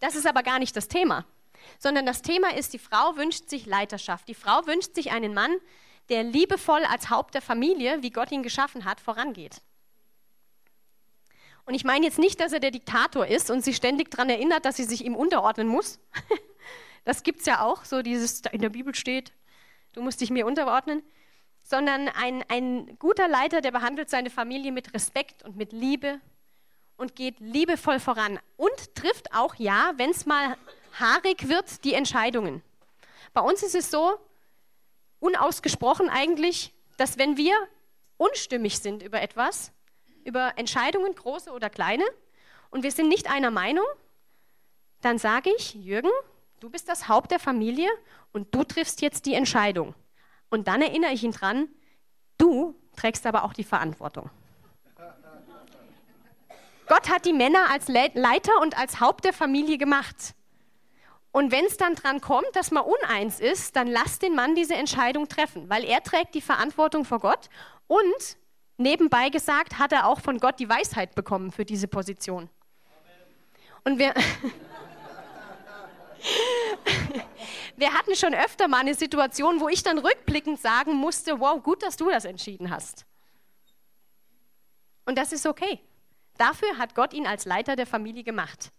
Das ist aber gar nicht das Thema, sondern das Thema ist, die Frau wünscht sich Leiterschaft. Die Frau wünscht sich einen Mann, der liebevoll als Haupt der Familie, wie Gott ihn geschaffen hat, vorangeht. Und ich meine jetzt nicht, dass er der Diktator ist und sie ständig daran erinnert, dass sie sich ihm unterordnen muss. Das gibt es ja auch, so dieses, in der Bibel steht, du musst dich mir unterordnen. Sondern ein, ein guter Leiter, der behandelt seine Familie mit Respekt und mit Liebe und geht liebevoll voran und trifft auch, ja, wenn es mal haarig wird, die Entscheidungen. Bei uns ist es so, unausgesprochen eigentlich, dass wenn wir unstimmig sind über etwas, über Entscheidungen, große oder kleine, und wir sind nicht einer Meinung, dann sage ich, Jürgen, du bist das Haupt der Familie und du triffst jetzt die Entscheidung. Und dann erinnere ich ihn dran, du trägst aber auch die Verantwortung. Gott hat die Männer als Leiter und als Haupt der Familie gemacht. Und wenn es dann dran kommt, dass man uneins ist, dann lass den Mann diese Entscheidung treffen, weil er trägt die Verantwortung vor Gott und nebenbei gesagt hat er auch von Gott die Weisheit bekommen für diese Position. Und wir, wir hatten schon öfter mal eine Situation, wo ich dann rückblickend sagen musste, wow, gut, dass du das entschieden hast. Und das ist okay. Dafür hat Gott ihn als Leiter der Familie gemacht.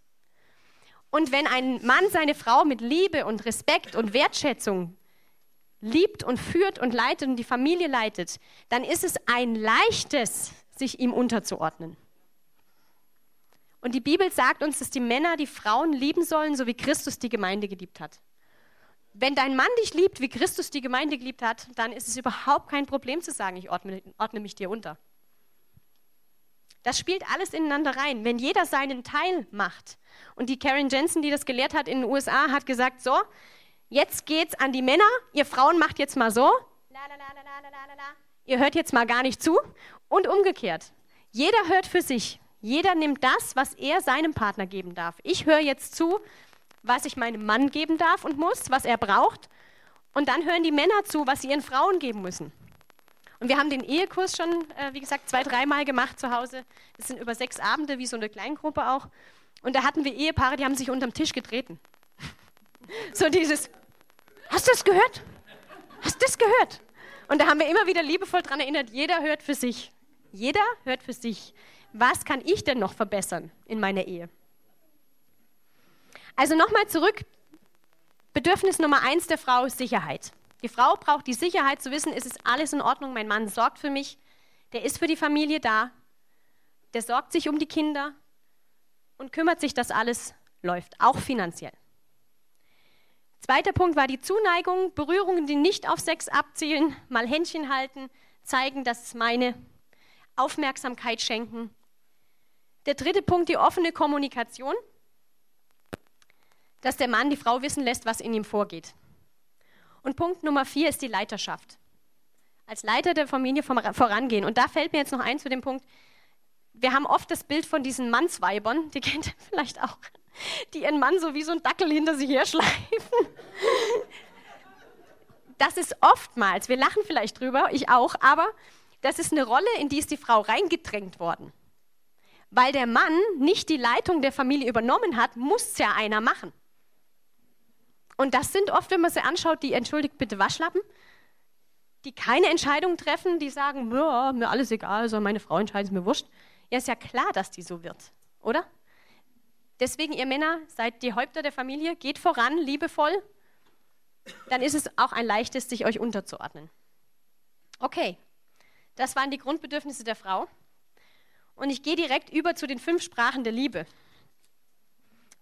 Und wenn ein Mann seine Frau mit Liebe und Respekt und Wertschätzung liebt und führt und leitet und die Familie leitet, dann ist es ein leichtes, sich ihm unterzuordnen. Und die Bibel sagt uns, dass die Männer die Frauen lieben sollen, so wie Christus die Gemeinde geliebt hat. Wenn dein Mann dich liebt, wie Christus die Gemeinde geliebt hat, dann ist es überhaupt kein Problem zu sagen, ich ordne, ordne mich dir unter. Das spielt alles ineinander rein. Wenn jeder seinen Teil macht, und die Karen Jensen, die das gelehrt hat in den USA, hat gesagt, so, jetzt geht's an die Männer, ihr Frauen macht jetzt mal so, ihr hört jetzt mal gar nicht zu und umgekehrt. Jeder hört für sich. Jeder nimmt das, was er seinem Partner geben darf. Ich höre jetzt zu, was ich meinem Mann geben darf und muss, was er braucht. Und dann hören die Männer zu, was sie ihren Frauen geben müssen. Und wir haben den Ehekurs schon, äh, wie gesagt, zwei, dreimal gemacht zu Hause. Das sind über sechs Abende, wie so eine Kleingruppe auch. Und da hatten wir Ehepaare, die haben sich unterm Tisch getreten. So dieses, hast du das gehört? Hast du das gehört? Und da haben wir immer wieder liebevoll daran erinnert, jeder hört für sich. Jeder hört für sich. Was kann ich denn noch verbessern in meiner Ehe? Also nochmal zurück. Bedürfnis Nummer eins der Frau ist Sicherheit. Die Frau braucht die Sicherheit zu wissen, ist es alles in Ordnung, mein Mann sorgt für mich, der ist für die Familie da, der sorgt sich um die Kinder, und kümmert sich, dass alles läuft, auch finanziell. Zweiter Punkt war die Zuneigung, Berührungen, die nicht auf Sex abzielen, mal Händchen halten, zeigen, dass es meine Aufmerksamkeit schenken. Der dritte Punkt, die offene Kommunikation, dass der Mann die Frau wissen lässt, was in ihm vorgeht. Und Punkt Nummer vier ist die Leiterschaft. Als Leiter der Familie vorangehen. Und da fällt mir jetzt noch ein zu dem Punkt, wir haben oft das Bild von diesen Mannsweibern, die kennt ihr vielleicht auch, die ihren Mann so wie so ein Dackel hinter sich her schleifen. Das ist oftmals, wir lachen vielleicht drüber, ich auch, aber das ist eine Rolle, in die ist die Frau reingedrängt worden. Weil der Mann nicht die Leitung der Familie übernommen hat, muss ja einer machen. Und das sind oft, wenn man sie anschaut, die, entschuldigt bitte, Waschlappen, die keine Entscheidung treffen, die sagen, mir alles egal, soll meine Frau entscheiden, ist mir wurscht. Ja, ist ja klar, dass die so wird, oder? Deswegen, ihr Männer, seid die Häupter der Familie, geht voran, liebevoll. Dann ist es auch ein leichtes, sich euch unterzuordnen. Okay, das waren die Grundbedürfnisse der Frau. Und ich gehe direkt über zu den fünf Sprachen der Liebe,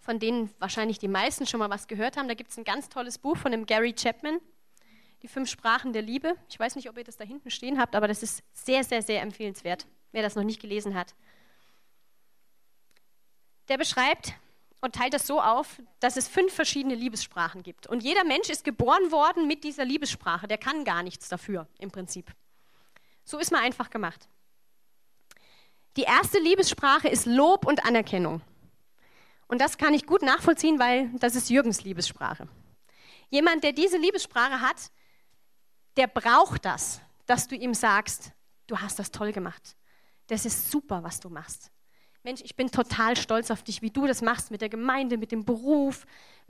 von denen wahrscheinlich die meisten schon mal was gehört haben. Da gibt es ein ganz tolles Buch von dem Gary Chapman, die fünf Sprachen der Liebe. Ich weiß nicht, ob ihr das da hinten stehen habt, aber das ist sehr, sehr, sehr empfehlenswert wer das noch nicht gelesen hat. Der beschreibt und teilt das so auf, dass es fünf verschiedene Liebessprachen gibt. Und jeder Mensch ist geboren worden mit dieser Liebessprache. Der kann gar nichts dafür im Prinzip. So ist mal einfach gemacht. Die erste Liebessprache ist Lob und Anerkennung. Und das kann ich gut nachvollziehen, weil das ist Jürgens Liebessprache. Jemand, der diese Liebessprache hat, der braucht das, dass du ihm sagst, du hast das toll gemacht das ist super, was du machst. Mensch, ich bin total stolz auf dich, wie du das machst mit der Gemeinde, mit dem Beruf,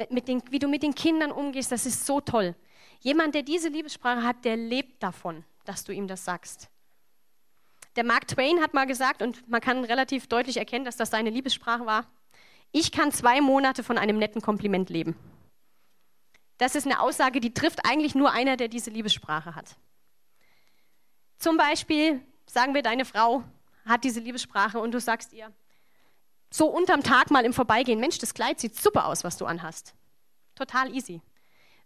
mit den, wie du mit den Kindern umgehst. Das ist so toll. Jemand, der diese Liebessprache hat, der lebt davon, dass du ihm das sagst. Der Mark Twain hat mal gesagt, und man kann relativ deutlich erkennen, dass das seine Liebessprache war, ich kann zwei Monate von einem netten Kompliment leben. Das ist eine Aussage, die trifft eigentlich nur einer, der diese Liebessprache hat. Zum Beispiel sagen wir, deine Frau hat diese Liebessprache und du sagst ihr, so unterm Tag mal im Vorbeigehen, Mensch, das Kleid sieht super aus, was du anhast. Total easy.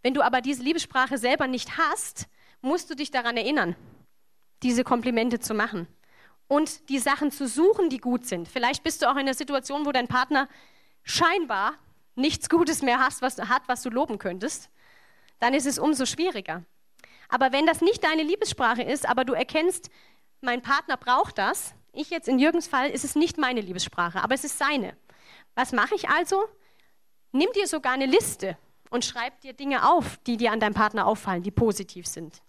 Wenn du aber diese Liebessprache selber nicht hast, musst du dich daran erinnern, diese Komplimente zu machen und die Sachen zu suchen, die gut sind. Vielleicht bist du auch in einer Situation, wo dein Partner scheinbar nichts Gutes mehr hast, was, hat, was du loben könntest. Dann ist es umso schwieriger. Aber wenn das nicht deine Liebessprache ist, aber du erkennst, mein Partner braucht das, ich jetzt in Jürgens Fall ist es nicht meine Liebessprache, aber es ist seine. Was mache ich also? Nimm dir sogar eine Liste und schreib dir Dinge auf, die dir an deinem Partner auffallen, die positiv sind.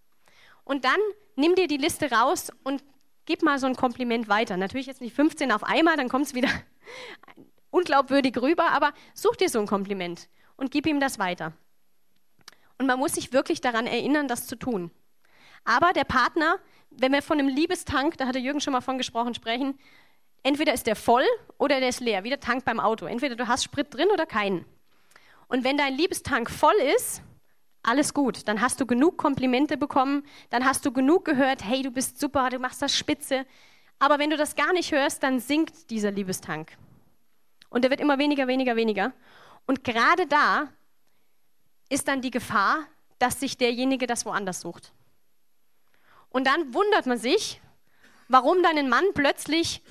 Und dann nimm dir die Liste raus und gib mal so ein Kompliment weiter. Natürlich jetzt nicht 15 auf einmal, dann kommt es wieder unglaubwürdig rüber, aber such dir so ein Kompliment und gib ihm das weiter. Und man muss sich wirklich daran erinnern, das zu tun. Aber der Partner, wenn wir von einem Liebestank, da hat der Jürgen schon mal von gesprochen, sprechen, entweder ist der voll oder der ist leer, wie der Tank beim Auto. Entweder du hast Sprit drin oder keinen. Und wenn dein Liebestank voll ist, alles gut. Dann hast du genug Komplimente bekommen, dann hast du genug gehört, hey, du bist super, du machst das spitze. Aber wenn du das gar nicht hörst, dann sinkt dieser Liebestank. Und der wird immer weniger, weniger, weniger. Und gerade da ist dann die Gefahr, dass sich derjenige das woanders sucht. Und dann wundert man sich, warum dann ein Mann plötzlich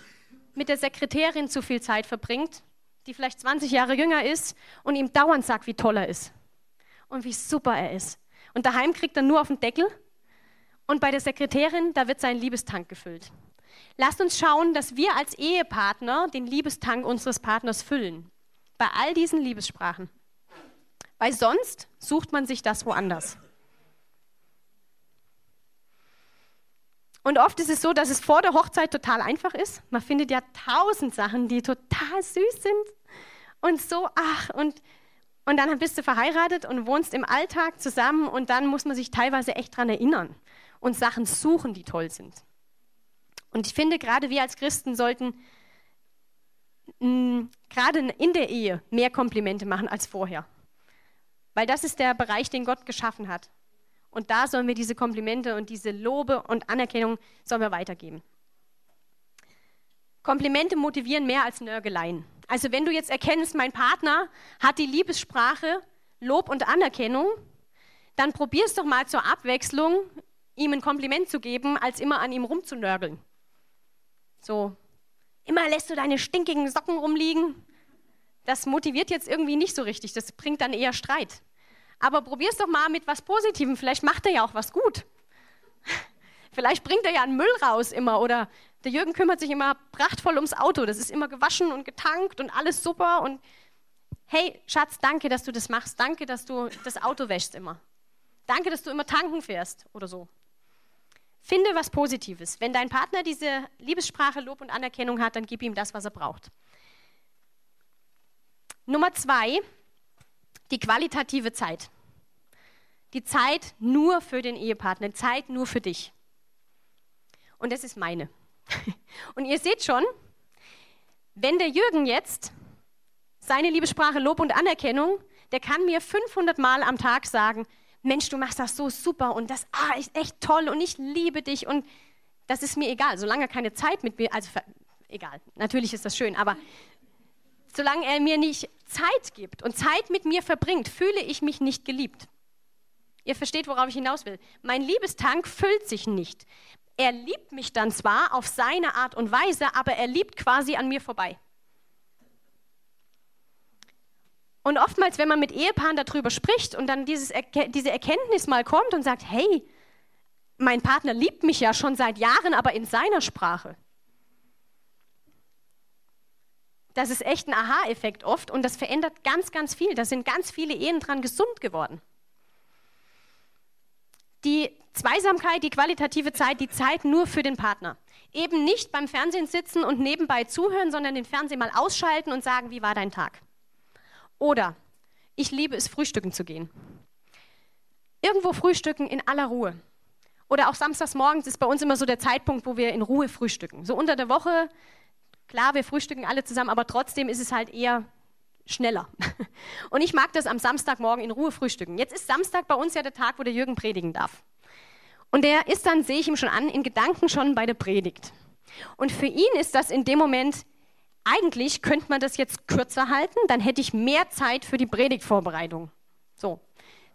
mit der Sekretärin zu viel Zeit verbringt, die vielleicht 20 Jahre jünger ist und ihm dauernd sagt, wie toll er ist und wie super er ist. Und daheim kriegt er nur auf den Deckel und bei der Sekretärin, da wird sein Liebestank gefüllt. Lasst uns schauen, dass wir als Ehepartner den Liebestank unseres Partners füllen. Bei all diesen Liebessprachen. Weil sonst sucht man sich das woanders. Und oft ist es so, dass es vor der Hochzeit total einfach ist. Man findet ja tausend Sachen, die total süß sind und so, ach, und, und dann bist du verheiratet und wohnst im Alltag zusammen und dann muss man sich teilweise echt dran erinnern und Sachen suchen, die toll sind. Und ich finde, gerade wir als Christen sollten mh, mm, gerade in der Ehe mehr Komplimente machen als vorher. Weil das ist der Bereich, den Gott geschaffen hat. Und da sollen wir diese Komplimente und diese Lobe und Anerkennung sollen wir weitergeben. Komplimente motivieren mehr als Nörgeleien. Also wenn du jetzt erkennst, mein Partner hat die Liebessprache Lob und Anerkennung, dann probier es doch mal zur Abwechslung, ihm ein Kompliment zu geben, als immer an ihm rumzunörgeln. So, immer lässt du deine stinkigen Socken rumliegen. Das motiviert jetzt irgendwie nicht so richtig, das bringt dann eher Streit. Aber probier es doch mal mit was Positivem. Vielleicht macht er ja auch was gut. Vielleicht bringt er ja einen Müll raus immer oder der Jürgen kümmert sich immer prachtvoll ums Auto. Das ist immer gewaschen und getankt und alles super. Und hey, Schatz, danke, dass du das machst. Danke, dass du das Auto wäschst immer. Danke, dass du immer tanken fährst oder so. Finde was Positives. Wenn dein Partner diese Liebessprache, Lob und Anerkennung hat, dann gib ihm das, was er braucht. Nummer zwei, die qualitative Zeit. Die Zeit nur für den Ehepartner, Zeit nur für dich. Und das ist meine. Und ihr seht schon, wenn der Jürgen jetzt seine Liebessprache Lob und Anerkennung, der kann mir 500 Mal am Tag sagen, Mensch, du machst das so super und das ah, ist echt toll und ich liebe dich und das ist mir egal, solange er keine Zeit mit mir, also egal, natürlich ist das schön, aber solange er mir nicht Zeit gibt und Zeit mit mir verbringt, fühle ich mich nicht geliebt. Ihr versteht, worauf ich hinaus will. Mein Liebestank füllt sich nicht. Er liebt mich dann zwar auf seine Art und Weise, aber er liebt quasi an mir vorbei. Und oftmals, wenn man mit Ehepaaren darüber spricht und dann dieses, diese Erkenntnis mal kommt und sagt, hey, mein Partner liebt mich ja schon seit Jahren, aber in seiner Sprache. Das ist echt ein Aha-Effekt oft und das verändert ganz, ganz viel. Da sind ganz viele Ehen dran gesund geworden. Die Zweisamkeit, die qualitative Zeit, die Zeit nur für den Partner. Eben nicht beim Fernsehen sitzen und nebenbei zuhören, sondern den Fernsehen mal ausschalten und sagen, wie war dein Tag? Oder ich liebe es, frühstücken zu gehen. Irgendwo frühstücken in aller Ruhe. Oder auch samstags morgens ist bei uns immer so der Zeitpunkt, wo wir in Ruhe frühstücken. So unter der Woche Klar, wir frühstücken alle zusammen, aber trotzdem ist es halt eher schneller. Und ich mag das am Samstagmorgen in Ruhe frühstücken. Jetzt ist Samstag bei uns ja der Tag, wo der Jürgen predigen darf. Und der ist dann, sehe ich ihm schon an, in Gedanken schon bei der Predigt. Und für ihn ist das in dem Moment eigentlich könnte man das jetzt kürzer halten, dann hätte ich mehr Zeit für die Predigtvorbereitung. So,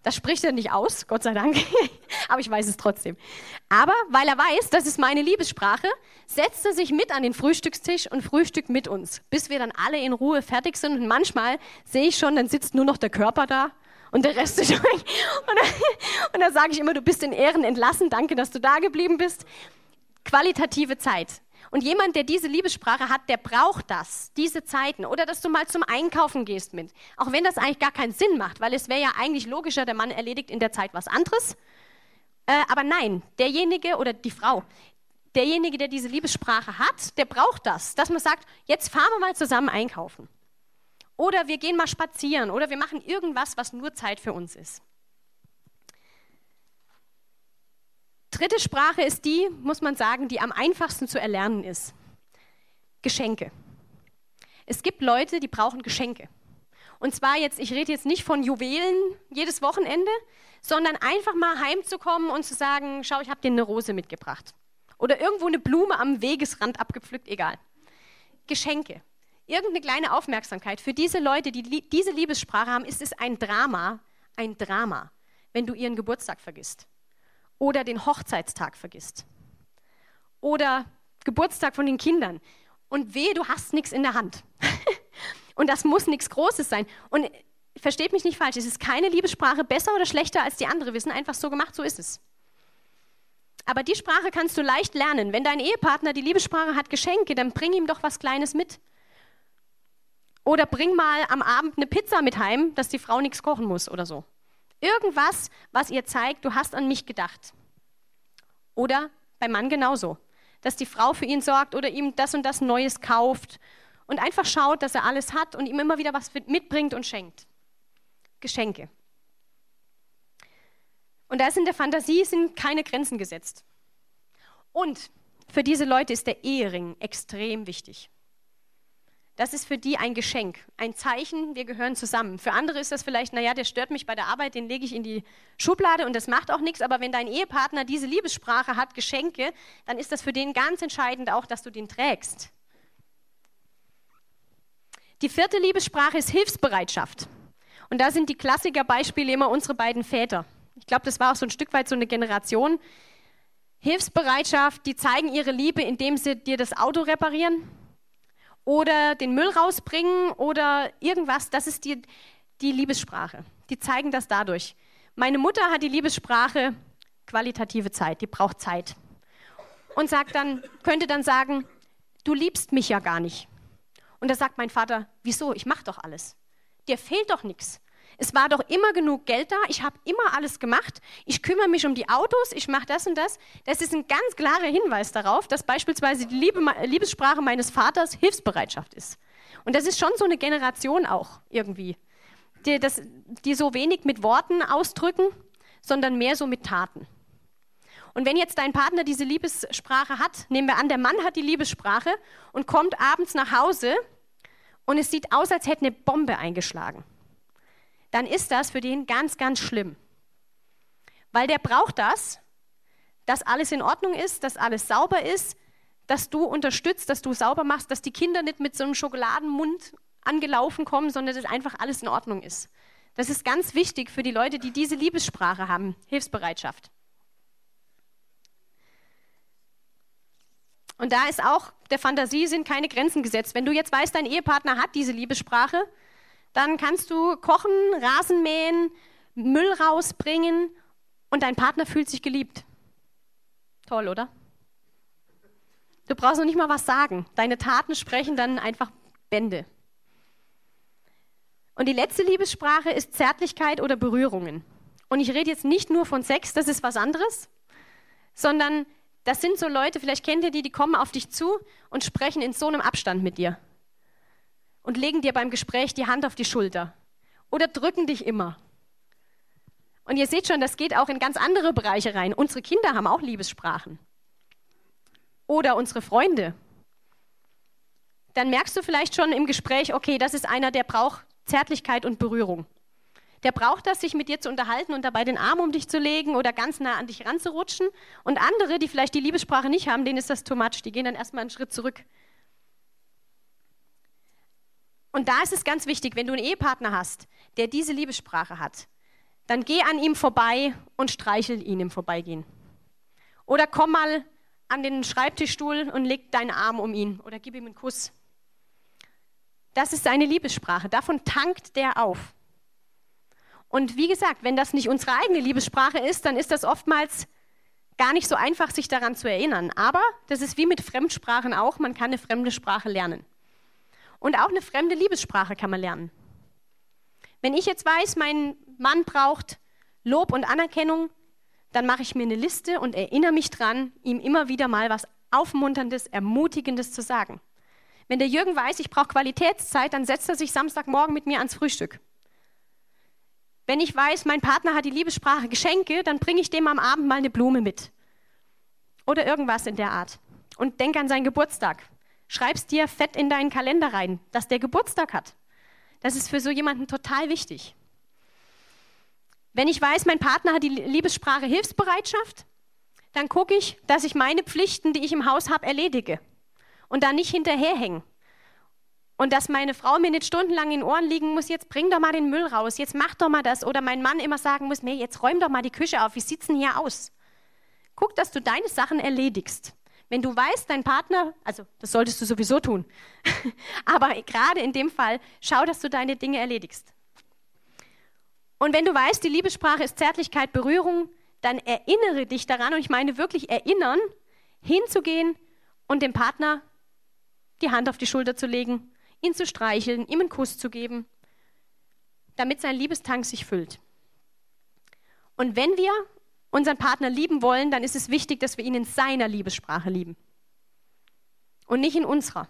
das spricht er nicht aus, Gott sei Dank, aber ich weiß es trotzdem. Aber weil er weiß, das ist meine Liebessprache, setzt er sich mit an den Frühstückstisch und frühstückt mit uns, bis wir dann alle in Ruhe fertig sind. Und manchmal sehe ich schon, dann sitzt nur noch der Körper da und der Rest ist weg. Und und dann sage ich immer, du bist in Ehren entlassen, danke, dass du da geblieben bist. Qualitative Zeit. Und jemand, der diese Liebessprache hat, der braucht das, diese Zeiten. Oder dass du mal zum Einkaufen gehst mit. Auch wenn das eigentlich gar keinen Sinn macht, weil es wäre ja eigentlich logischer, der Mann erledigt in der Zeit was anderes. Äh, aber nein, derjenige oder die Frau, derjenige, der diese Liebessprache hat, der braucht das, dass man sagt, jetzt fahren wir mal zusammen einkaufen. Oder wir gehen mal spazieren oder wir machen irgendwas, was nur Zeit für uns ist. Dritte Sprache ist die, muss man sagen, die am einfachsten zu erlernen ist. Geschenke. Es gibt Leute, die brauchen Geschenke. Und zwar jetzt, ich rede jetzt nicht von Juwelen jedes Wochenende, sondern einfach mal heimzukommen und zu sagen, schau, ich habe dir eine Rose mitgebracht. Oder irgendwo eine Blume am Wegesrand abgepflückt, egal. Geschenke. Irgendeine kleine Aufmerksamkeit. Für diese Leute, die diese Liebessprache haben, ist es ein Drama, ein Drama, wenn du ihren Geburtstag vergisst oder den Hochzeitstag vergisst oder Geburtstag von den Kindern und weh, du hast nichts in der Hand. und das muss nichts Großes sein. Und versteht mich nicht falsch, es ist keine Liebessprache besser oder schlechter als die andere. Wir sind einfach so gemacht, so ist es. Aber die Sprache kannst du leicht lernen. Wenn dein Ehepartner die Liebessprache hat Geschenke, dann bring ihm doch was Kleines mit. Oder bring mal am Abend eine Pizza mit heim, dass die Frau nichts kochen muss oder so. Irgendwas, was ihr zeigt, du hast an mich gedacht. Oder beim Mann genauso, dass die Frau für ihn sorgt oder ihm das und das Neues kauft und einfach schaut, dass er alles hat und ihm immer wieder was mitbringt und schenkt. Geschenke. Und da ist in der Fantasie sind keine Grenzen gesetzt. Und für diese Leute ist der Ehering extrem wichtig. Das ist für die ein Geschenk, ein Zeichen, wir gehören zusammen. Für andere ist das vielleicht, naja, der stört mich bei der Arbeit, den lege ich in die Schublade und das macht auch nichts. Aber wenn dein Ehepartner diese Liebessprache hat, Geschenke, dann ist das für den ganz entscheidend auch, dass du den trägst. Die vierte Liebessprache ist Hilfsbereitschaft. Und da sind die Klassikerbeispiele immer unsere beiden Väter. Ich glaube, das war auch so ein Stück weit so eine Generation. Hilfsbereitschaft, die zeigen ihre Liebe, indem sie dir das Auto reparieren oder den Müll rausbringen oder irgendwas. Das ist die, die Liebessprache. Die zeigen das dadurch. Meine Mutter hat die Liebessprache qualitative Zeit, die braucht Zeit. Und sagt dann, könnte dann sagen, du liebst mich ja gar nicht. Und da sagt mein Vater, wieso? Ich mache doch alles. Dir fehlt doch nichts. Es war doch immer genug Geld da, ich habe immer alles gemacht, ich kümmere mich um die Autos, ich mache das und das. Das ist ein ganz klarer Hinweis darauf, dass beispielsweise die Liebe, Liebessprache meines Vaters Hilfsbereitschaft ist. Und das ist schon so eine Generation auch irgendwie, die, das, die so wenig mit Worten ausdrücken, sondern mehr so mit Taten. Und wenn jetzt dein Partner diese Liebessprache hat, nehmen wir an, der Mann hat die Liebessprache und kommt abends nach Hause und es sieht aus, als hätte eine Bombe eingeschlagen dann ist das für den ganz, ganz schlimm. Weil der braucht das, dass alles in Ordnung ist, dass alles sauber ist, dass du unterstützt, dass du sauber machst, dass die Kinder nicht mit so einem Schokoladenmund angelaufen kommen, sondern dass einfach alles in Ordnung ist. Das ist ganz wichtig für die Leute, die diese Liebessprache haben, Hilfsbereitschaft. Und da ist auch der Fantasie sind keine Grenzen gesetzt. Wenn du jetzt weißt, dein Ehepartner hat diese Liebessprache, dann kannst du kochen, Rasen mähen, Müll rausbringen und dein Partner fühlt sich geliebt. Toll, oder? Du brauchst noch nicht mal was sagen. Deine Taten sprechen dann einfach Bände. Und die letzte Liebessprache ist Zärtlichkeit oder Berührungen. Und ich rede jetzt nicht nur von Sex, das ist was anderes, sondern das sind so Leute, vielleicht kennt ihr die, die kommen auf dich zu und sprechen in so einem Abstand mit dir und legen dir beim Gespräch die Hand auf die Schulter oder drücken dich immer. Und ihr seht schon, das geht auch in ganz andere Bereiche rein. Unsere Kinder haben auch Liebessprachen. Oder unsere Freunde. Dann merkst du vielleicht schon im Gespräch, okay, das ist einer, der braucht Zärtlichkeit und Berührung. Der braucht das, sich mit dir zu unterhalten und dabei den Arm um dich zu legen oder ganz nah an dich ranzurutschen. Und andere, die vielleicht die Liebessprache nicht haben, denen ist das too much. Die gehen dann erstmal einen Schritt zurück Und da ist es ganz wichtig, wenn du einen Ehepartner hast, der diese Liebessprache hat, dann geh an ihm vorbei und streichel ihn im Vorbeigehen. Oder komm mal an den Schreibtischstuhl und leg deinen Arm um ihn oder gib ihm einen Kuss. Das ist seine Liebessprache. Davon tankt der auf. Und wie gesagt, wenn das nicht unsere eigene Liebessprache ist, dann ist das oftmals gar nicht so einfach, sich daran zu erinnern. Aber das ist wie mit Fremdsprachen auch, man kann eine fremde Sprache lernen. Und auch eine fremde Liebessprache kann man lernen. Wenn ich jetzt weiß, mein Mann braucht Lob und Anerkennung, dann mache ich mir eine Liste und erinnere mich dran, ihm immer wieder mal was Aufmunterndes, Ermutigendes zu sagen. Wenn der Jürgen weiß, ich brauche Qualitätszeit, dann setzt er sich Samstagmorgen mit mir ans Frühstück. Wenn ich weiß, mein Partner hat die Liebessprache Geschenke, dann bringe ich dem am Abend mal eine Blume mit. Oder irgendwas in der Art. Und denk an seinen Geburtstag. Schreib's dir fett in deinen Kalender rein, dass der Geburtstag hat. Das ist für so jemanden total wichtig. Wenn ich weiß, mein Partner hat die Liebessprache Hilfsbereitschaft, dann gucke ich, dass ich meine Pflichten, die ich im Haus habe, erledige und da nicht hinterherhängen. Und dass meine Frau mir nicht stundenlang in den Ohren liegen muss, jetzt bring doch mal den Müll raus, jetzt mach doch mal das. Oder mein Mann immer sagen muss, mir, jetzt räum doch mal die Küche auf, wie sieht's denn hier aus? Guck, dass du deine Sachen erledigst. Wenn du weißt, dein Partner, also das solltest du sowieso tun, aber gerade in dem Fall, schau, dass du deine Dinge erledigst. Und wenn du weißt, die Liebessprache ist Zärtlichkeit, Berührung, dann erinnere dich daran, und ich meine wirklich erinnern, hinzugehen und dem Partner die Hand auf die Schulter zu legen ihn zu streicheln, ihm einen Kuss zu geben, damit sein Liebestank sich füllt. Und wenn wir unseren Partner lieben wollen, dann ist es wichtig, dass wir ihn in seiner Liebessprache lieben und nicht in unserer.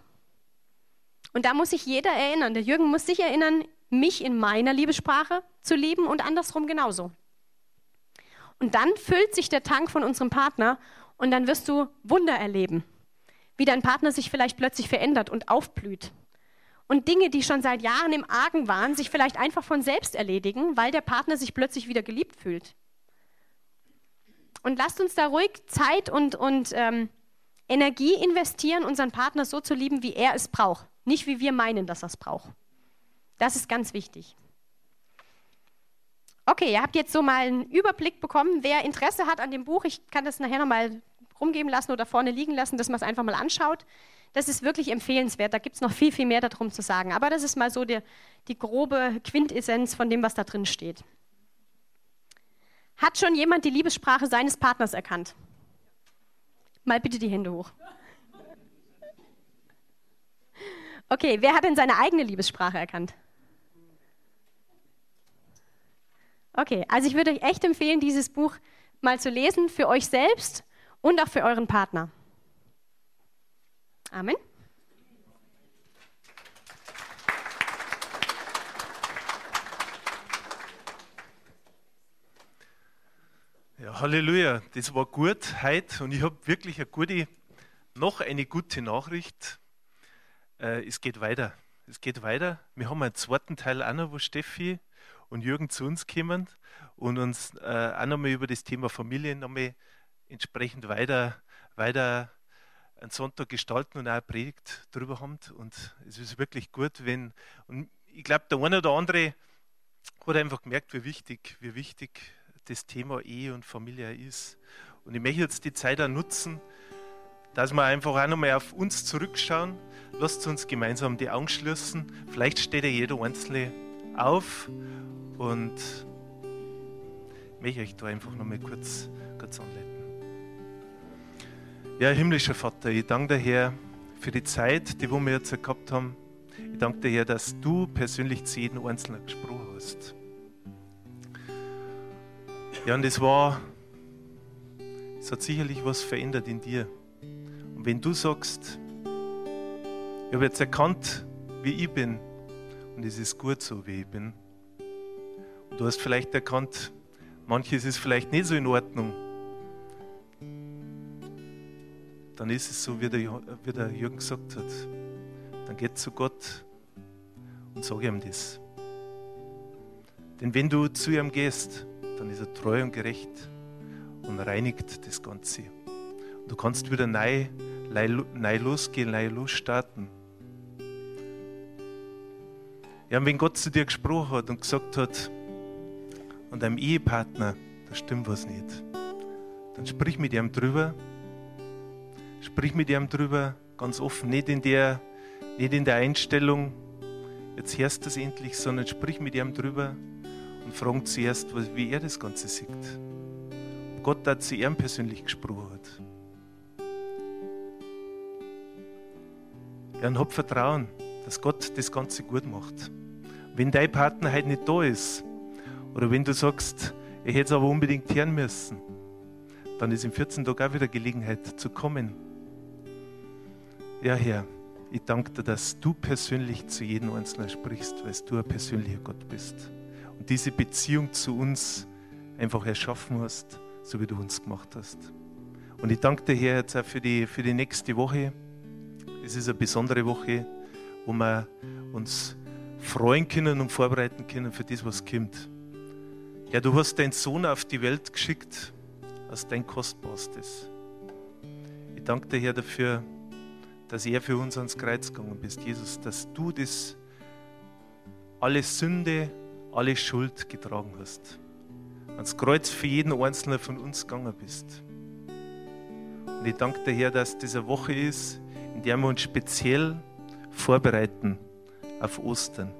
Und da muss sich jeder erinnern. Der Jürgen muss sich erinnern, mich in meiner Liebessprache zu lieben und andersrum genauso. Und dann füllt sich der Tank von unserem Partner und dann wirst du Wunder erleben, wie dein Partner sich vielleicht plötzlich verändert und aufblüht und Dinge, die schon seit Jahren im Argen waren, sich vielleicht einfach von selbst erledigen, weil der Partner sich plötzlich wieder geliebt fühlt. Und lasst uns da ruhig Zeit und, und ähm, Energie investieren, unseren Partner so zu lieben, wie er es braucht, nicht wie wir meinen, dass er es braucht. Das ist ganz wichtig. Okay, ihr habt jetzt so mal einen Überblick bekommen. Wer Interesse hat an dem Buch, ich kann das nachher nochmal rumgeben lassen oder vorne liegen lassen, dass man es einfach mal anschaut. Das ist wirklich empfehlenswert. Da gibt es noch viel, viel mehr darum zu sagen. Aber das ist mal so die, die grobe Quintessenz von dem, was da drin steht. Hat schon jemand die Liebessprache seines Partners erkannt? Mal bitte die Hände hoch. Okay, wer hat denn seine eigene Liebessprache erkannt? Okay, also ich würde euch echt empfehlen, dieses Buch mal zu lesen für euch selbst und auch für euren Partner. Amen. Halleluja, das war gut heute und ich habe wirklich eine gute, noch eine gute Nachricht. Äh, es geht weiter. Es geht weiter. Wir haben einen zweiten Teil auch noch, wo Steffi und Jürgen zu uns kommen und uns äh, auch nochmal über das Thema Familie nochmal entsprechend weiter, weiter einen Sonntag gestalten und auch eine Predigt darüber haben. Und es ist wirklich gut, wenn, und ich glaube, der eine oder andere hat einfach gemerkt, wie wichtig, wie wichtig das Thema Ehe und Familie ist. Und ich möchte jetzt die Zeit auch nutzen, dass wir einfach auch nochmal auf uns zurückschauen. Lasst uns gemeinsam die Augen schließen. Vielleicht steht ja jeder Einzelne auf und ich möchte euch da einfach nochmal kurz, kurz anleiten. Ja, himmlischer Vater, ich danke dir, Herr, für die Zeit, die wir jetzt gehabt haben. Ich danke dir, Herr, dass du persönlich zu jedem Einzelnen gesprochen hast. Ja, und es war, es hat sicherlich was verändert in dir. Und wenn du sagst, ich habe jetzt erkannt, wie ich bin, und es ist gut so, wie ich bin, und du hast vielleicht erkannt, manches ist vielleicht nicht so in Ordnung, dann ist es so, wie der, wie der Jürgen gesagt hat. Dann geht zu Gott und sag ihm das. Denn wenn du zu ihm gehst, dann ist er treu und gerecht und reinigt das Ganze. Und du kannst wieder neu, neu losgehen, neu losstarten. Ja, und wenn Gott zu dir gesprochen hat und gesagt hat, an deinem Ehepartner, da stimmt was nicht, dann sprich mit ihm drüber. Sprich mit ihm drüber, ganz offen, nicht in der, nicht in der Einstellung, jetzt hörst du es endlich, sondern sprich mit ihm drüber und frag zuerst, wie er das Ganze sieht. Ob Gott da zu ihm persönlich gesprochen hat. Ja, und hab Vertrauen, dass Gott das Ganze gut macht. Wenn dein Partner heute nicht da ist, oder wenn du sagst, ich hätte es aber unbedingt hören müssen, dann ist im 14. Tag auch wieder Gelegenheit zu kommen. Ja, Herr, ich danke dir, dass du persönlich zu jedem Einzelnen sprichst, weil du ein persönlicher Gott bist. Und diese Beziehung zu uns einfach erschaffen hast, so wie du uns gemacht hast. Und ich danke dir, Herr, jetzt auch für die, für die nächste Woche. Es ist eine besondere Woche, wo wir uns freuen können und vorbereiten können für das, was kommt. Ja, du hast deinen Sohn auf die Welt geschickt, als dein Kostbarstes. Ich danke dir, Herr, dafür, dass er für uns ans Kreuz gegangen bist, Jesus, dass du das alle Sünde, alle Schuld getragen hast. Ans Kreuz für jeden Einzelnen von uns gegangen bist. Und ich danke dir, Herr, dass das eine Woche ist, in der wir uns speziell vorbereiten auf Ostern,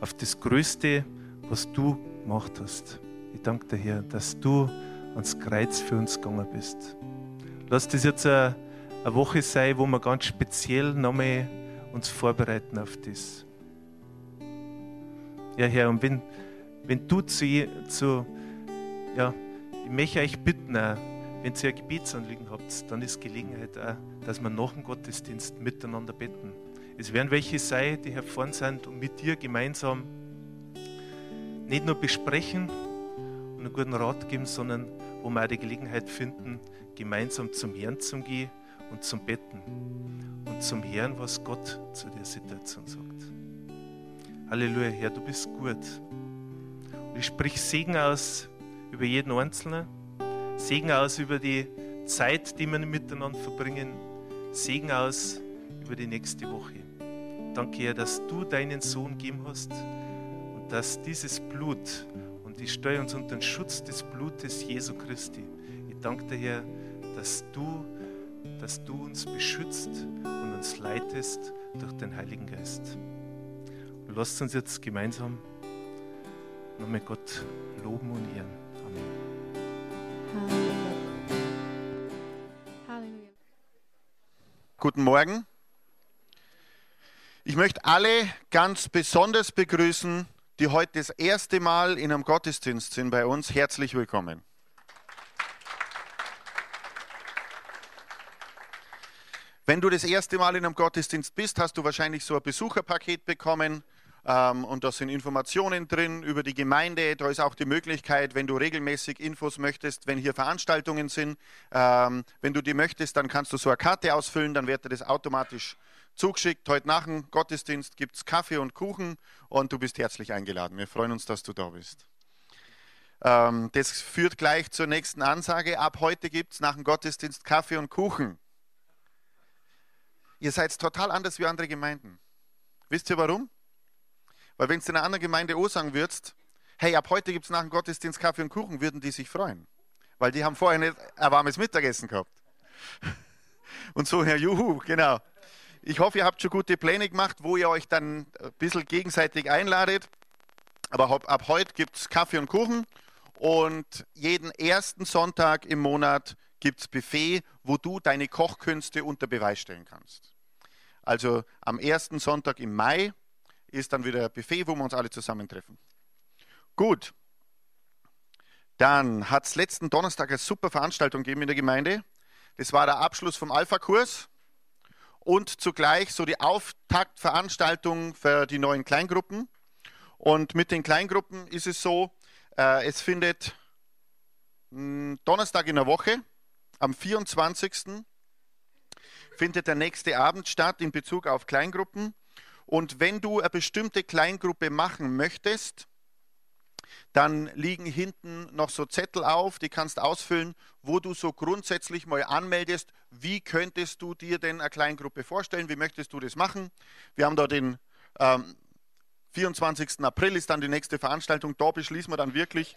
auf das Größte, was du gemacht hast. Ich danke dir, Herr, dass du ans Kreuz für uns gegangen bist. Lass das jetzt eine, eine Woche sein, wo wir ganz speziell nochmal uns vorbereiten auf das. Ja, Herr, und wenn, wenn du zu, zu ja, ich möchte euch bitten, auch, wenn ihr ein Gebetsanliegen habt, dann ist Gelegenheit auch, dass wir nach dem Gottesdienst miteinander beten. Es werden welche sein, die hervorn sind und mit dir gemeinsam nicht nur besprechen und einen guten Rat geben, sondern wo wir auch die Gelegenheit finden, gemeinsam zum Herrn zu gehen und zum Betten und zum Herrn, was Gott zu der Situation sagt. Halleluja, Herr, du bist gut. Und ich sprich Segen aus über jeden Einzelnen, Segen aus über die Zeit, die wir miteinander verbringen, Segen aus über die nächste Woche. Danke, Herr, dass du deinen Sohn gegeben hast und dass dieses Blut und ich steuere uns unter den Schutz des Blutes Jesu Christi. Ich danke dir, Herr, dass du, dass du uns beschützt und uns leitest durch den Heiligen Geist. Und lasst uns jetzt gemeinsam nochmal Gott loben und ehren. Amen. Halleluja. Guten Morgen. Ich möchte alle ganz besonders begrüßen, die heute das erste Mal in einem Gottesdienst sind bei uns. Herzlich willkommen. Wenn du das erste Mal in einem Gottesdienst bist, hast du wahrscheinlich so ein Besucherpaket bekommen ähm, und da sind Informationen drin über die Gemeinde. Da ist auch die Möglichkeit, wenn du regelmäßig Infos möchtest, wenn hier Veranstaltungen sind, ähm, wenn du die möchtest, dann kannst du so eine Karte ausfüllen, dann wird dir das automatisch zugeschickt. Heute nach dem Gottesdienst gibt es Kaffee und Kuchen und du bist herzlich eingeladen. Wir freuen uns, dass du da bist. Ähm, das führt gleich zur nächsten Ansage. Ab heute gibt es nach dem Gottesdienst Kaffee und Kuchen. Ihr seid total anders wie andere Gemeinden. Wisst ihr warum? Weil wenn du in einer anderen Gemeinde auch sagen würdest, hey, ab heute gibt es nach dem Gottesdienst Kaffee und Kuchen, würden die sich freuen. Weil die haben vorher nicht ein warmes Mittagessen gehabt. Und so, Herr Juhu, genau. Ich hoffe, ihr habt schon gute Pläne gemacht, wo ihr euch dann ein bisschen gegenseitig einladet. Aber ab, ab heute gibt es Kaffee und Kuchen und jeden ersten Sonntag im Monat gibt es Buffet, wo du deine Kochkünste unter Beweis stellen kannst. Also am ersten Sonntag im Mai ist dann wieder ein Buffet, wo wir uns alle zusammentreffen. Gut. Dann hat es letzten Donnerstag eine super Veranstaltung gegeben in der Gemeinde. Das war der Abschluss vom Alpha-Kurs und zugleich so die Auftaktveranstaltung für die neuen Kleingruppen. Und mit den Kleingruppen ist es so, äh, es findet mh, hm, Donnerstag in der Woche, am 24. findet der nächste Abend statt in Bezug auf Kleingruppen. Und wenn du eine bestimmte Kleingruppe machen möchtest, dann liegen hinten noch so Zettel auf, die kannst ausfüllen, wo du so grundsätzlich mal anmeldest, wie könntest du dir denn eine Kleingruppe vorstellen, wie möchtest du das machen. Wir haben da den ähm, 24. April ist dann die nächste Veranstaltung. Da beschließen wir dann wirklich,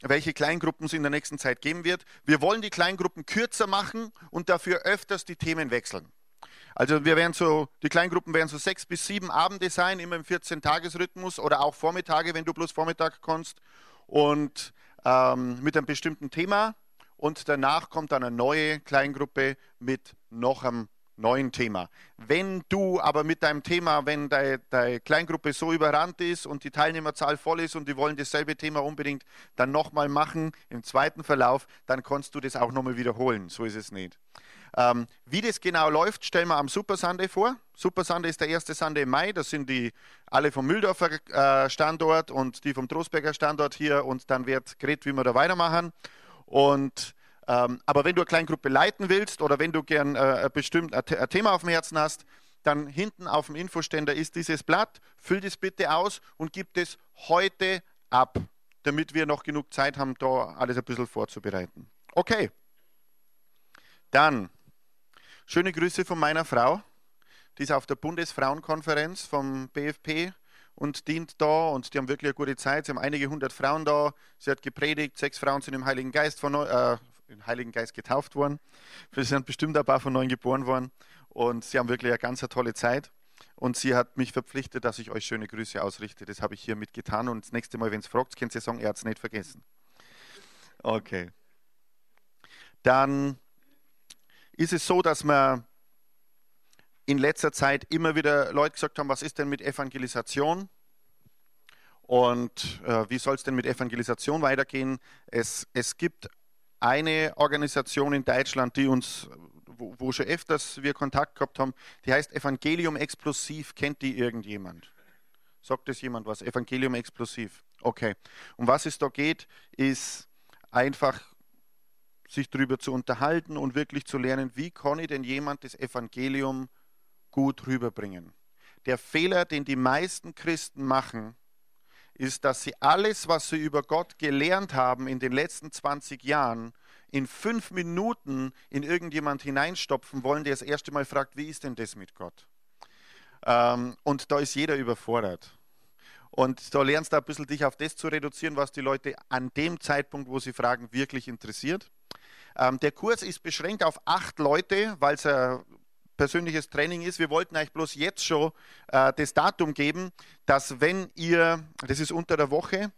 welche Kleingruppen es in der nächsten Zeit geben wird. Wir wollen die Kleingruppen kürzer machen und dafür öfters die Themen wechseln. Also wir werden so, die Kleingruppen werden so sechs bis sieben Abende sein, immer im 14-Tages-Rhythmus oder auch Vormittage, wenn du bloß Vormittag kannst. Und ähm, mit einem bestimmten Thema. Und danach kommt dann eine neue Kleingruppe mit noch einem neuen Thema. Wenn du aber mit deinem Thema, wenn deine, deine Kleingruppe so überrannt ist und die Teilnehmerzahl voll ist und die wollen dasselbe Thema unbedingt dann nochmal machen im zweiten Verlauf, dann kannst du das auch nochmal wiederholen. So ist es nicht. Ähm, wie das genau läuft, stellen wir am Super Sunday vor. Super Sunday ist der erste Sunday im Mai. Das sind die alle vom Mühldorfer äh, Standort und die vom Trostberger Standort hier. Und dann wird geredet, wie wir da weitermachen. Und ähm, aber wenn du eine Kleingruppe leiten willst oder wenn du gern äh, bestimmt ein, ein Thema auf dem Herzen hast, dann hinten auf dem Infoständer ist dieses Blatt. Füll das bitte aus und gib es heute ab, damit wir noch genug Zeit haben, da alles ein bisschen vorzubereiten. Okay. Dann schöne Grüße von meiner Frau. Die ist auf der Bundesfrauenkonferenz vom BFP und dient da und die haben wirklich eine gute Zeit. Sie haben einige hundert Frauen da. Sie hat gepredigt, sechs Frauen sind im Heiligen Geist von, äh, im Heiligen Geist getauft worden. Sie sind bestimmt ein paar von neuen geboren worden. Und sie haben wirklich eine ganz tolle Zeit. Und sie hat mich verpflichtet, dass ich euch schöne Grüße ausrichte. Das habe ich hiermit getan. Und das nächste Mal, wenn es fragt, könnt ihr sagen, er hat es nicht vergessen. Okay. Dann ist es so, dass wir in letzter Zeit immer wieder Leute gesagt haben, was ist denn mit Evangelisation? Und äh, wie soll es denn mit Evangelisation weitergehen? Es, es gibt eine Organisation in Deutschland, die uns, wo, wo schon öfters wir Kontakt gehabt haben, die heißt Evangelium Explosiv. Kennt die irgendjemand? Sagt es jemand was? Evangelium Explosiv. Okay. Um was es da geht, ist einfach sich darüber zu unterhalten und wirklich zu lernen, wie kann ich denn jemand das Evangelium gut rüberbringen. Der Fehler, den die meisten Christen machen, ist, dass sie alles, was sie über Gott gelernt haben in den letzten 20 Jahren, in fünf Minuten in irgendjemand hineinstopfen wollen, der das erste Mal fragt, wie ist denn das mit Gott? Ähm, und da ist jeder überfordert. Und da lernst du ein bisschen dich auf das zu reduzieren, was die Leute an dem Zeitpunkt, wo sie fragen, wirklich interessiert. Ähm, der Kurs ist beschränkt auf acht Leute, weil es ein persönliches Training ist. Wir wollten euch bloß jetzt schon äh, das Datum geben, dass wenn ihr, das ist unter der Woche,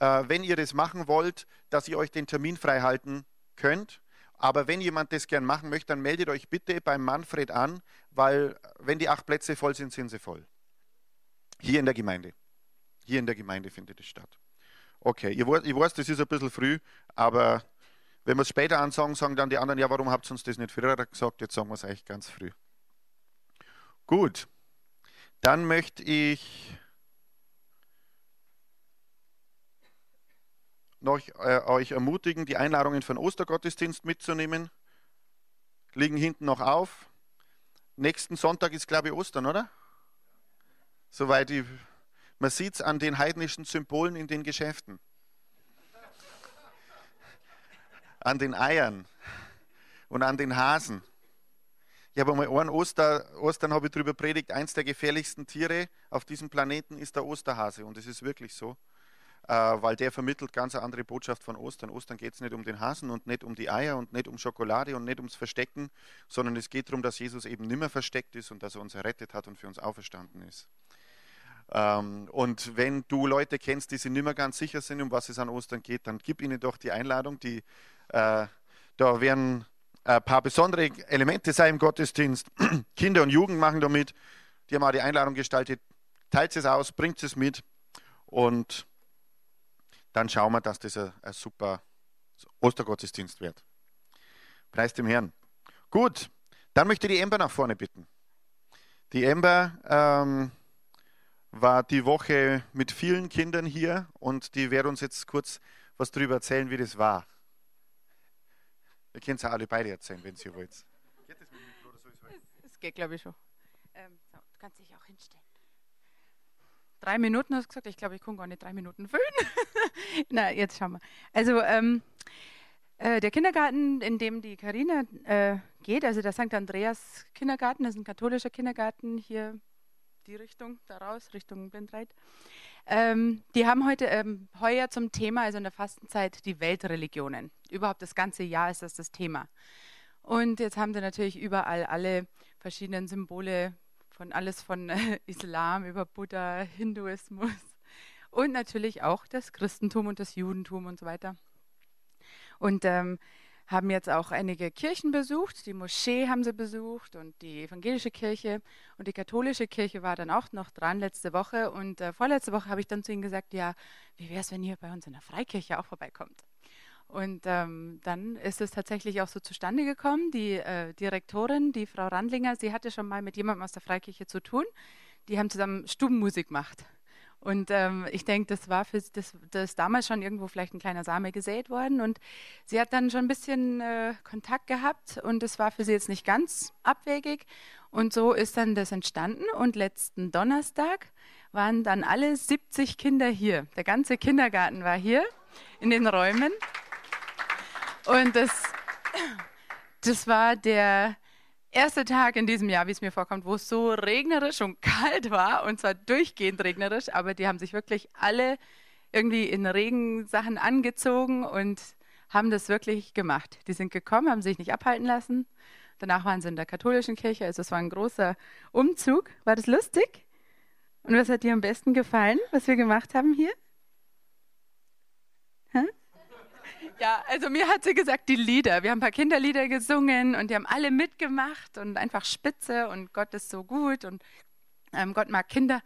äh, wenn ihr das machen wollt, dass ihr euch den Termin frei halten könnt. Aber wenn jemand das gern machen möchte, dann meldet euch bitte beim Manfred an, weil wenn die acht Plätze voll sind, sind sie voll. Hier in der Gemeinde. Hier in der Gemeinde findet es statt. Okay, ich weiß, das ist ein bisschen früh, aber wenn wir es später ansagen, sagen dann die anderen, ja, warum habt ihr uns das nicht früher gesagt? Jetzt sagen wir es eigentlich ganz früh. Gut, dann möchte ich noch äh, euch ermutigen, die Einladungen für den Ostergottesdienst mitzunehmen. Liegen hinten noch auf. Nächsten Sonntag ist, glaube ich, Ostern, oder? Soweit ich, man sieht es an den heidnischen Symbolen in den Geschäften an den Eiern und an den Hasen. Ich habe einmal einen Oster, Ostern habe ich darüber predigt, eins der gefährlichsten Tiere auf diesem Planeten ist der Osterhase. Und es ist wirklich so, äh, weil der vermittelt ganz eine andere Botschaft von Ostern. Ostern geht es nicht um den Hasen und nicht um die Eier und nicht um Schokolade und nicht ums Verstecken, sondern es geht darum, dass Jesus eben nimmer versteckt ist und dass er uns errettet hat und für uns auferstanden ist. Ähm, und wenn du Leute kennst, die sich nicht mehr ganz sicher sind, um was es an Ostern geht, dann gib ihnen doch die Einladung. Die, da werden ein paar besondere Elemente sein im Gottesdienst. Kinder und Jugend machen damit. Die haben auch die Einladung gestaltet. Teilt es aus, bringt es mit und dann schauen wir, dass das ein, ein super Ostergottesdienst wird. Preis dem Herrn. Gut, dann möchte ich die Ember nach vorne bitten. Die Ember ähm, war die Woche mit vielen Kindern hier und die wird uns jetzt kurz was darüber erzählen, wie das war. Ihr könnt es ja alle beide erzählen, wenn ihr wollt. Geht das mit dem Mikro oder so? Es geht, glaube ich, schon. Ähm, so, du kannst dich auch hinstellen. Drei Minuten hast du gesagt, ich glaube, ich kann gar nicht drei Minuten füllen. Na, jetzt schauen wir. Also, ähm, äh, der Kindergarten, in dem die Karina äh, geht, also der St. Andreas Kindergarten, das ist ein katholischer Kindergarten hier die Richtung daraus, Richtung Blindreit. Ähm, die haben heute ähm, heuer zum Thema, also in der Fastenzeit, die Weltreligionen. Überhaupt das ganze Jahr ist das das Thema. Und jetzt haben sie natürlich überall alle verschiedenen Symbole von alles von äh, Islam über Buddha, Hinduismus und natürlich auch das Christentum und das Judentum und so weiter. Und ähm, haben jetzt auch einige Kirchen besucht. Die Moschee haben sie besucht und die evangelische Kirche und die katholische Kirche war dann auch noch dran letzte Woche. Und äh, vorletzte Woche habe ich dann zu ihnen gesagt, ja, wie wäre es, wenn ihr bei uns in der Freikirche auch vorbeikommt? Und ähm, dann ist es tatsächlich auch so zustande gekommen. Die äh, Direktorin, die Frau Randlinger, sie hatte schon mal mit jemandem aus der Freikirche zu tun. Die haben zusammen Stubenmusik gemacht. Und ähm, ich denke, das war für das, das damals schon irgendwo vielleicht ein kleiner Same gesät worden. Und sie hat dann schon ein bisschen äh, Kontakt gehabt und es war für sie jetzt nicht ganz abwegig. Und so ist dann das entstanden. Und letzten Donnerstag waren dann alle 70 Kinder hier. Der ganze Kindergarten war hier in den Räumen. Und das, das war der erste Tag in diesem Jahr, wie es mir vorkommt, wo es so regnerisch und kalt war und zwar durchgehend regnerisch, aber die haben sich wirklich alle irgendwie in Regensachen angezogen und haben das wirklich gemacht. Die sind gekommen, haben sich nicht abhalten lassen. Danach waren sie in der katholischen Kirche, also es war ein großer Umzug. War das lustig? Und was hat dir am besten gefallen, was wir gemacht haben hier? Hä? Ja, also mir hat sie gesagt, die Lieder. Wir haben ein paar Kinderlieder gesungen und die haben alle mitgemacht und einfach spitze und Gott ist so gut und ähm, Gott mag Kinder.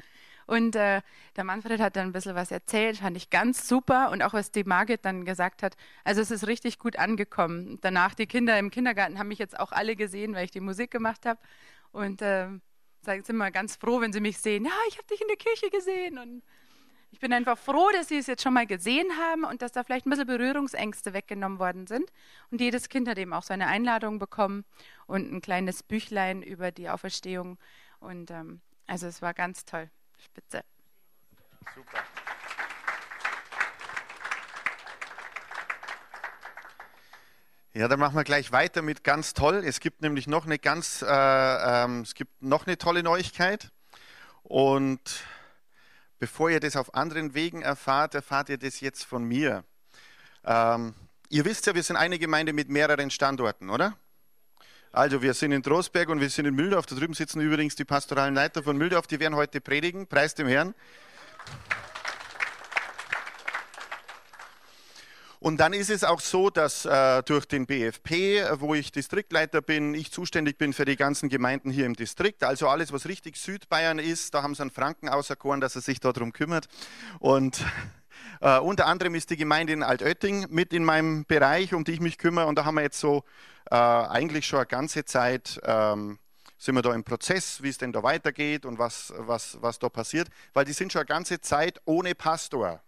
Und äh, der Manfred hat dann ein bisschen was erzählt, fand ich ganz super. Und auch was die Margit dann gesagt hat, also es ist richtig gut angekommen. Danach, die Kinder im Kindergarten haben mich jetzt auch alle gesehen, weil ich die Musik gemacht habe. Und äh, sind immer ganz froh, wenn sie mich sehen. Ja, ich habe dich in der Kirche gesehen. Und ich bin einfach froh, dass Sie es jetzt schon mal gesehen haben und dass da vielleicht ein bisschen Berührungsängste weggenommen worden sind. Und jedes Kind hat eben auch so eine Einladung bekommen und ein kleines Büchlein über die Auferstehung. Und ähm, also es war ganz toll. Spitze. Super. Ja, dann machen wir gleich weiter mit ganz toll. Es gibt nämlich noch eine ganz, äh, ähm, es gibt noch eine tolle Neuigkeit. Und bevor ihr das auf anderen Wegen erfahrt, erfahrt ihr das jetzt von mir. Ähm, ihr wisst ja, wir sind eine Gemeinde mit mehreren Standorten, oder? Also wir sind in Trostberg und wir sind in Mühldorf. Da drüben sitzen übrigens die pastoralen Leiter von Mühldorf. Die werden heute predigen. Preis dem Herrn. Und dann ist es auch so, dass äh, durch den BFP, wo ich Distriktleiter bin, ich zuständig bin für die ganzen Gemeinden hier im Distrikt. Also alles, was richtig Südbayern ist, da haben sie einen Franken auserkoren, dass er sich darum kümmert. Und äh, unter anderem ist die Gemeinde in Altötting mit in meinem Bereich, um die ich mich kümmere. Und da haben wir jetzt so äh, eigentlich schon eine ganze Zeit ähm, sind wir da im Prozess, wie es denn da weitergeht und was, was, was da passiert, weil die sind schon eine ganze Zeit ohne Pastor.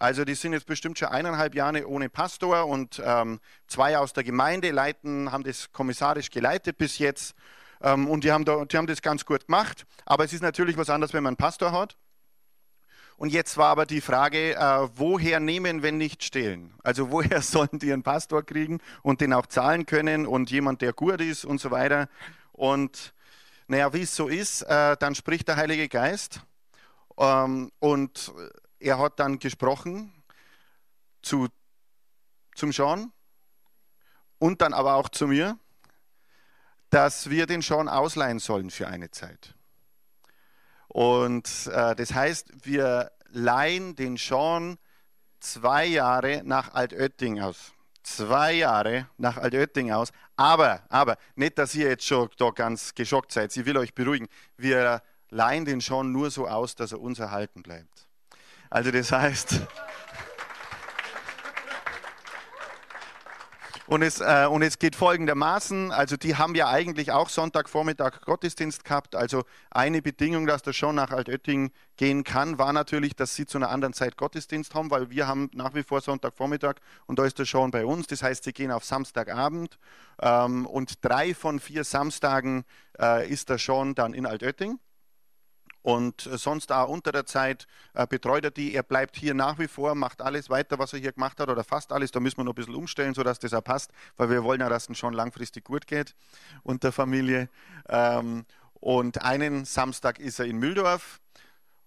Also die sind jetzt bestimmt schon eineinhalb Jahre ohne Pastor und ähm, zwei aus der Gemeinde leiten, haben das kommissarisch geleitet bis jetzt. Ähm, und die haben, da, die haben das ganz gut gemacht. Aber es ist natürlich was anderes, wenn man einen Pastor hat. Und jetzt war aber die Frage, äh, woher nehmen, wenn nicht stehlen? Also woher sollen die einen Pastor kriegen und den auch zahlen können und jemand, der gut ist und so weiter. Und naja, wie es so ist, äh, dann spricht der Heilige Geist ähm, und er hat dann gesprochen zu, zum Sean und dann aber auch zu mir, dass wir den Sean ausleihen sollen für eine Zeit. Und äh, das heißt, wir leihen den Sean zwei Jahre nach Altötting aus. Zwei Jahre nach Altötting aus. Aber, aber, nicht, dass ihr jetzt schon da ganz geschockt seid. Ich will euch beruhigen. Wir leihen den Sean nur so aus, dass er uns erhalten bleibt. Also das heißt, Und es, äh, und es geht folgendermaßen, also die haben ja eigentlich auch Sonntagvormittag Gottesdienst gehabt. Also eine Bedingung, dass das schon nach Altötting gehen kann, war natürlich, dass sie zu einer anderen Zeit Gottesdienst haben, weil wir haben nach wie vor Sonntagvormittag und da ist das schon bei uns. Das heißt, sie gehen auf Samstagabend ähm, und drei von vier Samstagen äh, ist das schon dann in Altötting und äh, sonst auch unter der Zeit äh, betreut er die. Er bleibt hier nach wie vor, macht alles weiter, was er hier gemacht hat oder fast alles. Da müssen wir noch ein bisschen umstellen, sodass das auch passt, weil wir wollen ja, dass es schon langfristig gut geht und der Familie. Ähm, Und einen Samstag ist er in Mühldorf.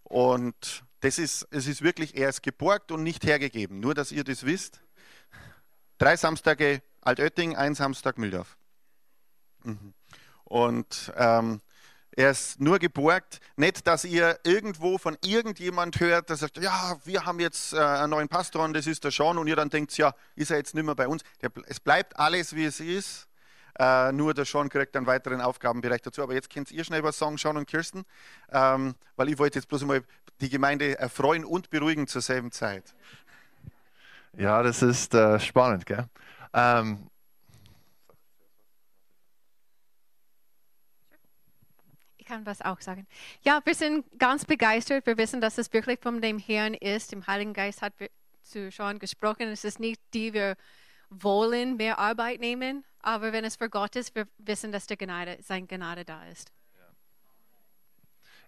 Und das ist, es ist wirklich, er ist geborgt und nicht hergegeben. Nur, dass ihr das wisst. Drei Samstage Altötting, ein Samstag Mühldorf. Mhm. Und ähm, er ist nur geborgt. Nicht, dass ihr irgendwo von irgendjemand hört, der sagt, ja, wir haben jetzt äh, einen neuen Pastor und das ist der Sean. Und ihr dann denkt, ja, ist er jetzt nicht mehr bei uns. Es bleibt alles, wie es ist. Äh, nur der Sean kriegt einen weiteren Aufgabenbereich dazu. Aber jetzt könnt ihr schnell was sagen, Sean und Kirsten, ähm, weil ich wollte jetzt bloß mal die Gemeinde erfreuen und beruhigen zur selben Zeit. Ja, das ist äh, spannend, gell? Ähm, kann was auch sagen. Ja, wir sind ganz begeistert. Wir wissen, dass es wirklich von dem Herrn ist. Im Heiligen Geist hat zu schon gesprochen. Es ist nicht die, wir wollen mehr Arbeit nehmen, aber wenn es für Gott ist, wir wissen, dass der Gnade, sein Gnade da ist.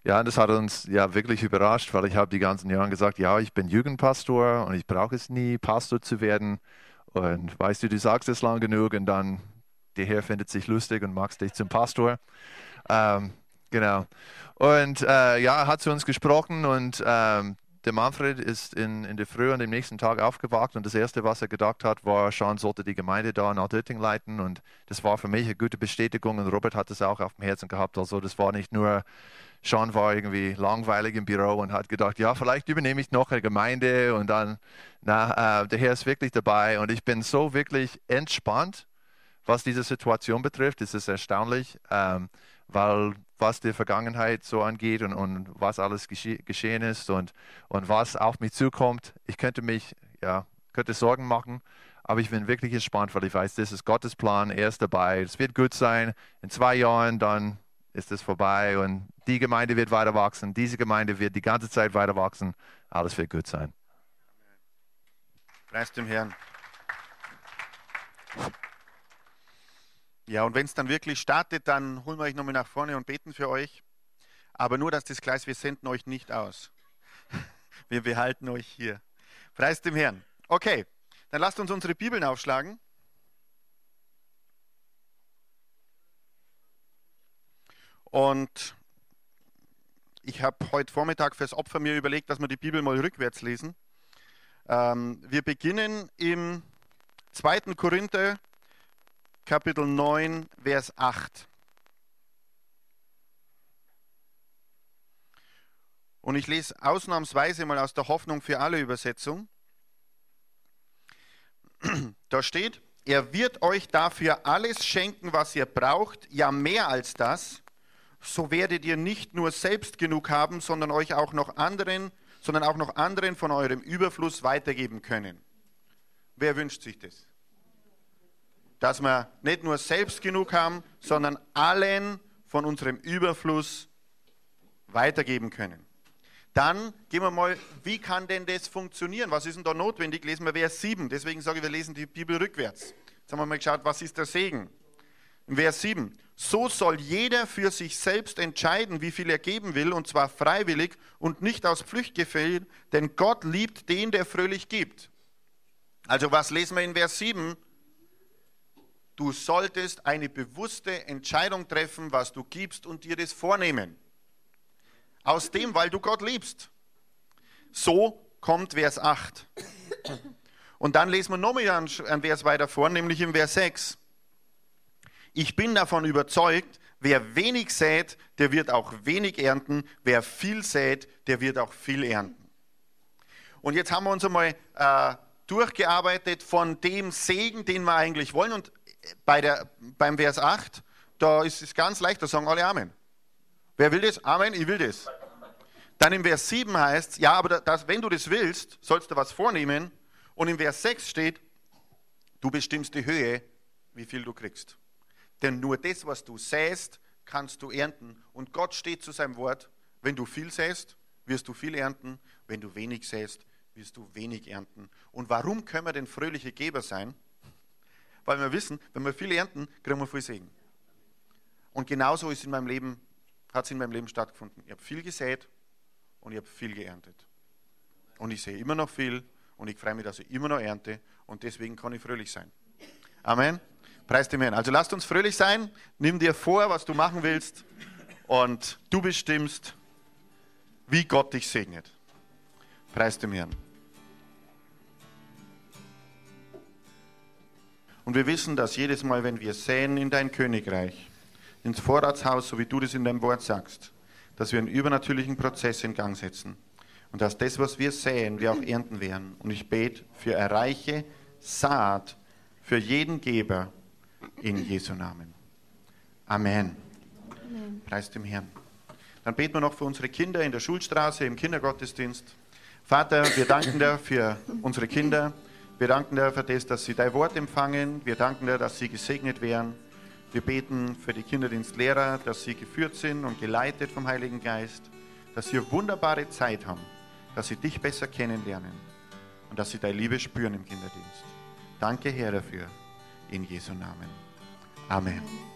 Ja, das hat uns ja wirklich überrascht, weil ich habe die ganzen Jahre gesagt, ja, ich bin Jugendpastor und ich brauche es nie, Pastor zu werden. Und weißt du, du sagst es lang genug und dann der Herr findet sich lustig und macht dich zum Pastor. Ähm, Genau. Und äh, ja, hat zu uns gesprochen und ähm, der Manfred ist in, in der Früh an dem nächsten Tag aufgewacht und das Erste, was er gedacht hat, war, Sean sollte die Gemeinde da in Altötting leiten und das war für mich eine gute Bestätigung und Robert hat das auch auf dem Herzen gehabt. Also das war nicht nur, Sean war irgendwie langweilig im Büro und hat gedacht, ja, vielleicht übernehme ich noch eine Gemeinde und dann, na, äh, der Herr ist wirklich dabei und ich bin so wirklich entspannt, was diese Situation betrifft. Es ist erstaunlich, ähm, weil was die Vergangenheit so angeht und, und was alles gesche geschehen ist und, und was auf mich zukommt. Ich könnte mich, ja, könnte Sorgen machen, aber ich bin wirklich entspannt, weil ich weiß, das ist Gottes Plan, er ist dabei, es wird gut sein. In zwei Jahren dann ist es vorbei und die Gemeinde wird weiter wachsen, diese Gemeinde wird die ganze Zeit weiter wachsen, alles wird gut sein. Preis dem Herrn. Ja, und wenn es dann wirklich startet, dann holen wir euch nochmal nach vorne und beten für euch. Aber nur, dass das Gleis, wir senden euch nicht aus. Wir behalten euch hier. Preis dem Herrn. Okay, dann lasst uns unsere Bibeln aufschlagen. Und ich habe heute Vormittag fürs Opfer mir überlegt, dass wir die Bibel mal rückwärts lesen. Ähm, wir beginnen im 2. Korinther Kapitel 9, Vers 8. Und ich lese ausnahmsweise mal aus der Hoffnung für alle Übersetzung. Da steht, er wird euch dafür alles schenken, was ihr braucht, ja mehr als das. So werdet ihr nicht nur selbst genug haben, sondern euch auch noch anderen, sondern auch noch anderen von eurem Überfluss weitergeben können. Wer wünscht sich das? Dass wir nicht nur selbst genug haben, sondern allen von unserem Überfluss weitergeben können. Dann gehen wir mal, wie kann denn das funktionieren? Was ist denn da notwendig? Lesen wir Vers 7. Deswegen sage ich, wir lesen die Bibel rückwärts. Jetzt haben wir mal geschaut, was ist der Segen? In Vers 7. So soll jeder für sich selbst entscheiden, wie viel er geben will, und zwar freiwillig und nicht aus Pflichtgefühl, denn Gott liebt den, der fröhlich gibt. Also was lesen wir in Vers 7? Du solltest eine bewusste Entscheidung treffen, was du gibst und dir das vornehmen. Aus dem, weil du Gott liebst. So kommt Vers 8. Und dann lesen wir nochmal einen Vers weiter vor, nämlich im Vers 6. Ich bin davon überzeugt, wer wenig sät, der wird auch wenig ernten. Wer viel sät, der wird auch viel ernten. Und jetzt haben wir uns einmal äh, durchgearbeitet von dem Segen, den wir eigentlich wollen. Und bei der, beim Vers 8, da ist es ganz leicht, da sagen alle Amen. Wer will das? Amen, ich will das. Dann im Vers 7 heißt es, ja, aber das, wenn du das willst, sollst du was vornehmen. Und im Vers 6 steht, du bestimmst die Höhe, wie viel du kriegst. Denn nur das, was du säst, kannst du ernten. Und Gott steht zu seinem Wort, wenn du viel säst, wirst du viel ernten. Wenn du wenig säst, wirst du wenig ernten. Und warum können wir denn fröhliche Geber sein? Weil wir wissen, wenn wir viel ernten, kriegen wir viel Segen. Und genauso ist in meinem Leben, hat es in meinem Leben stattgefunden. Ich habe viel gesät und ich habe viel geerntet. Und ich sehe immer noch viel und ich freue mich, dass ich immer noch ernte und deswegen kann ich fröhlich sein. Amen. Preis dem Herrn. Also lasst uns fröhlich sein. Nimm dir vor, was du machen willst Und du bestimmst, wie Gott dich segnet. Preis dem Herrn. Und wir wissen, dass jedes Mal, wenn wir säen in dein Königreich, ins Vorratshaus, so wie du das in deinem Wort sagst, dass wir einen übernatürlichen Prozess in Gang setzen. Und dass das, was wir säen, wir auch ernten werden. Und ich bete für eine reiche Saat für jeden Geber in Jesu Namen. Amen. Amen. Preis dem Herrn. Dann beten wir noch für unsere Kinder in der Schulstraße, im Kindergottesdienst. Vater, wir danken dir für unsere Kinder. Wir danken dir für das, dass sie dein Wort empfangen. Wir danken dir, dass sie gesegnet werden. Wir beten für die Kinderdienstlehrer, dass sie geführt sind und geleitet vom Heiligen Geist, dass sie wunderbare Zeit haben, dass sie dich besser kennenlernen und dass sie deine Liebe spüren im Kinderdienst. Danke, Herr, dafür. In Jesu Namen. Amen.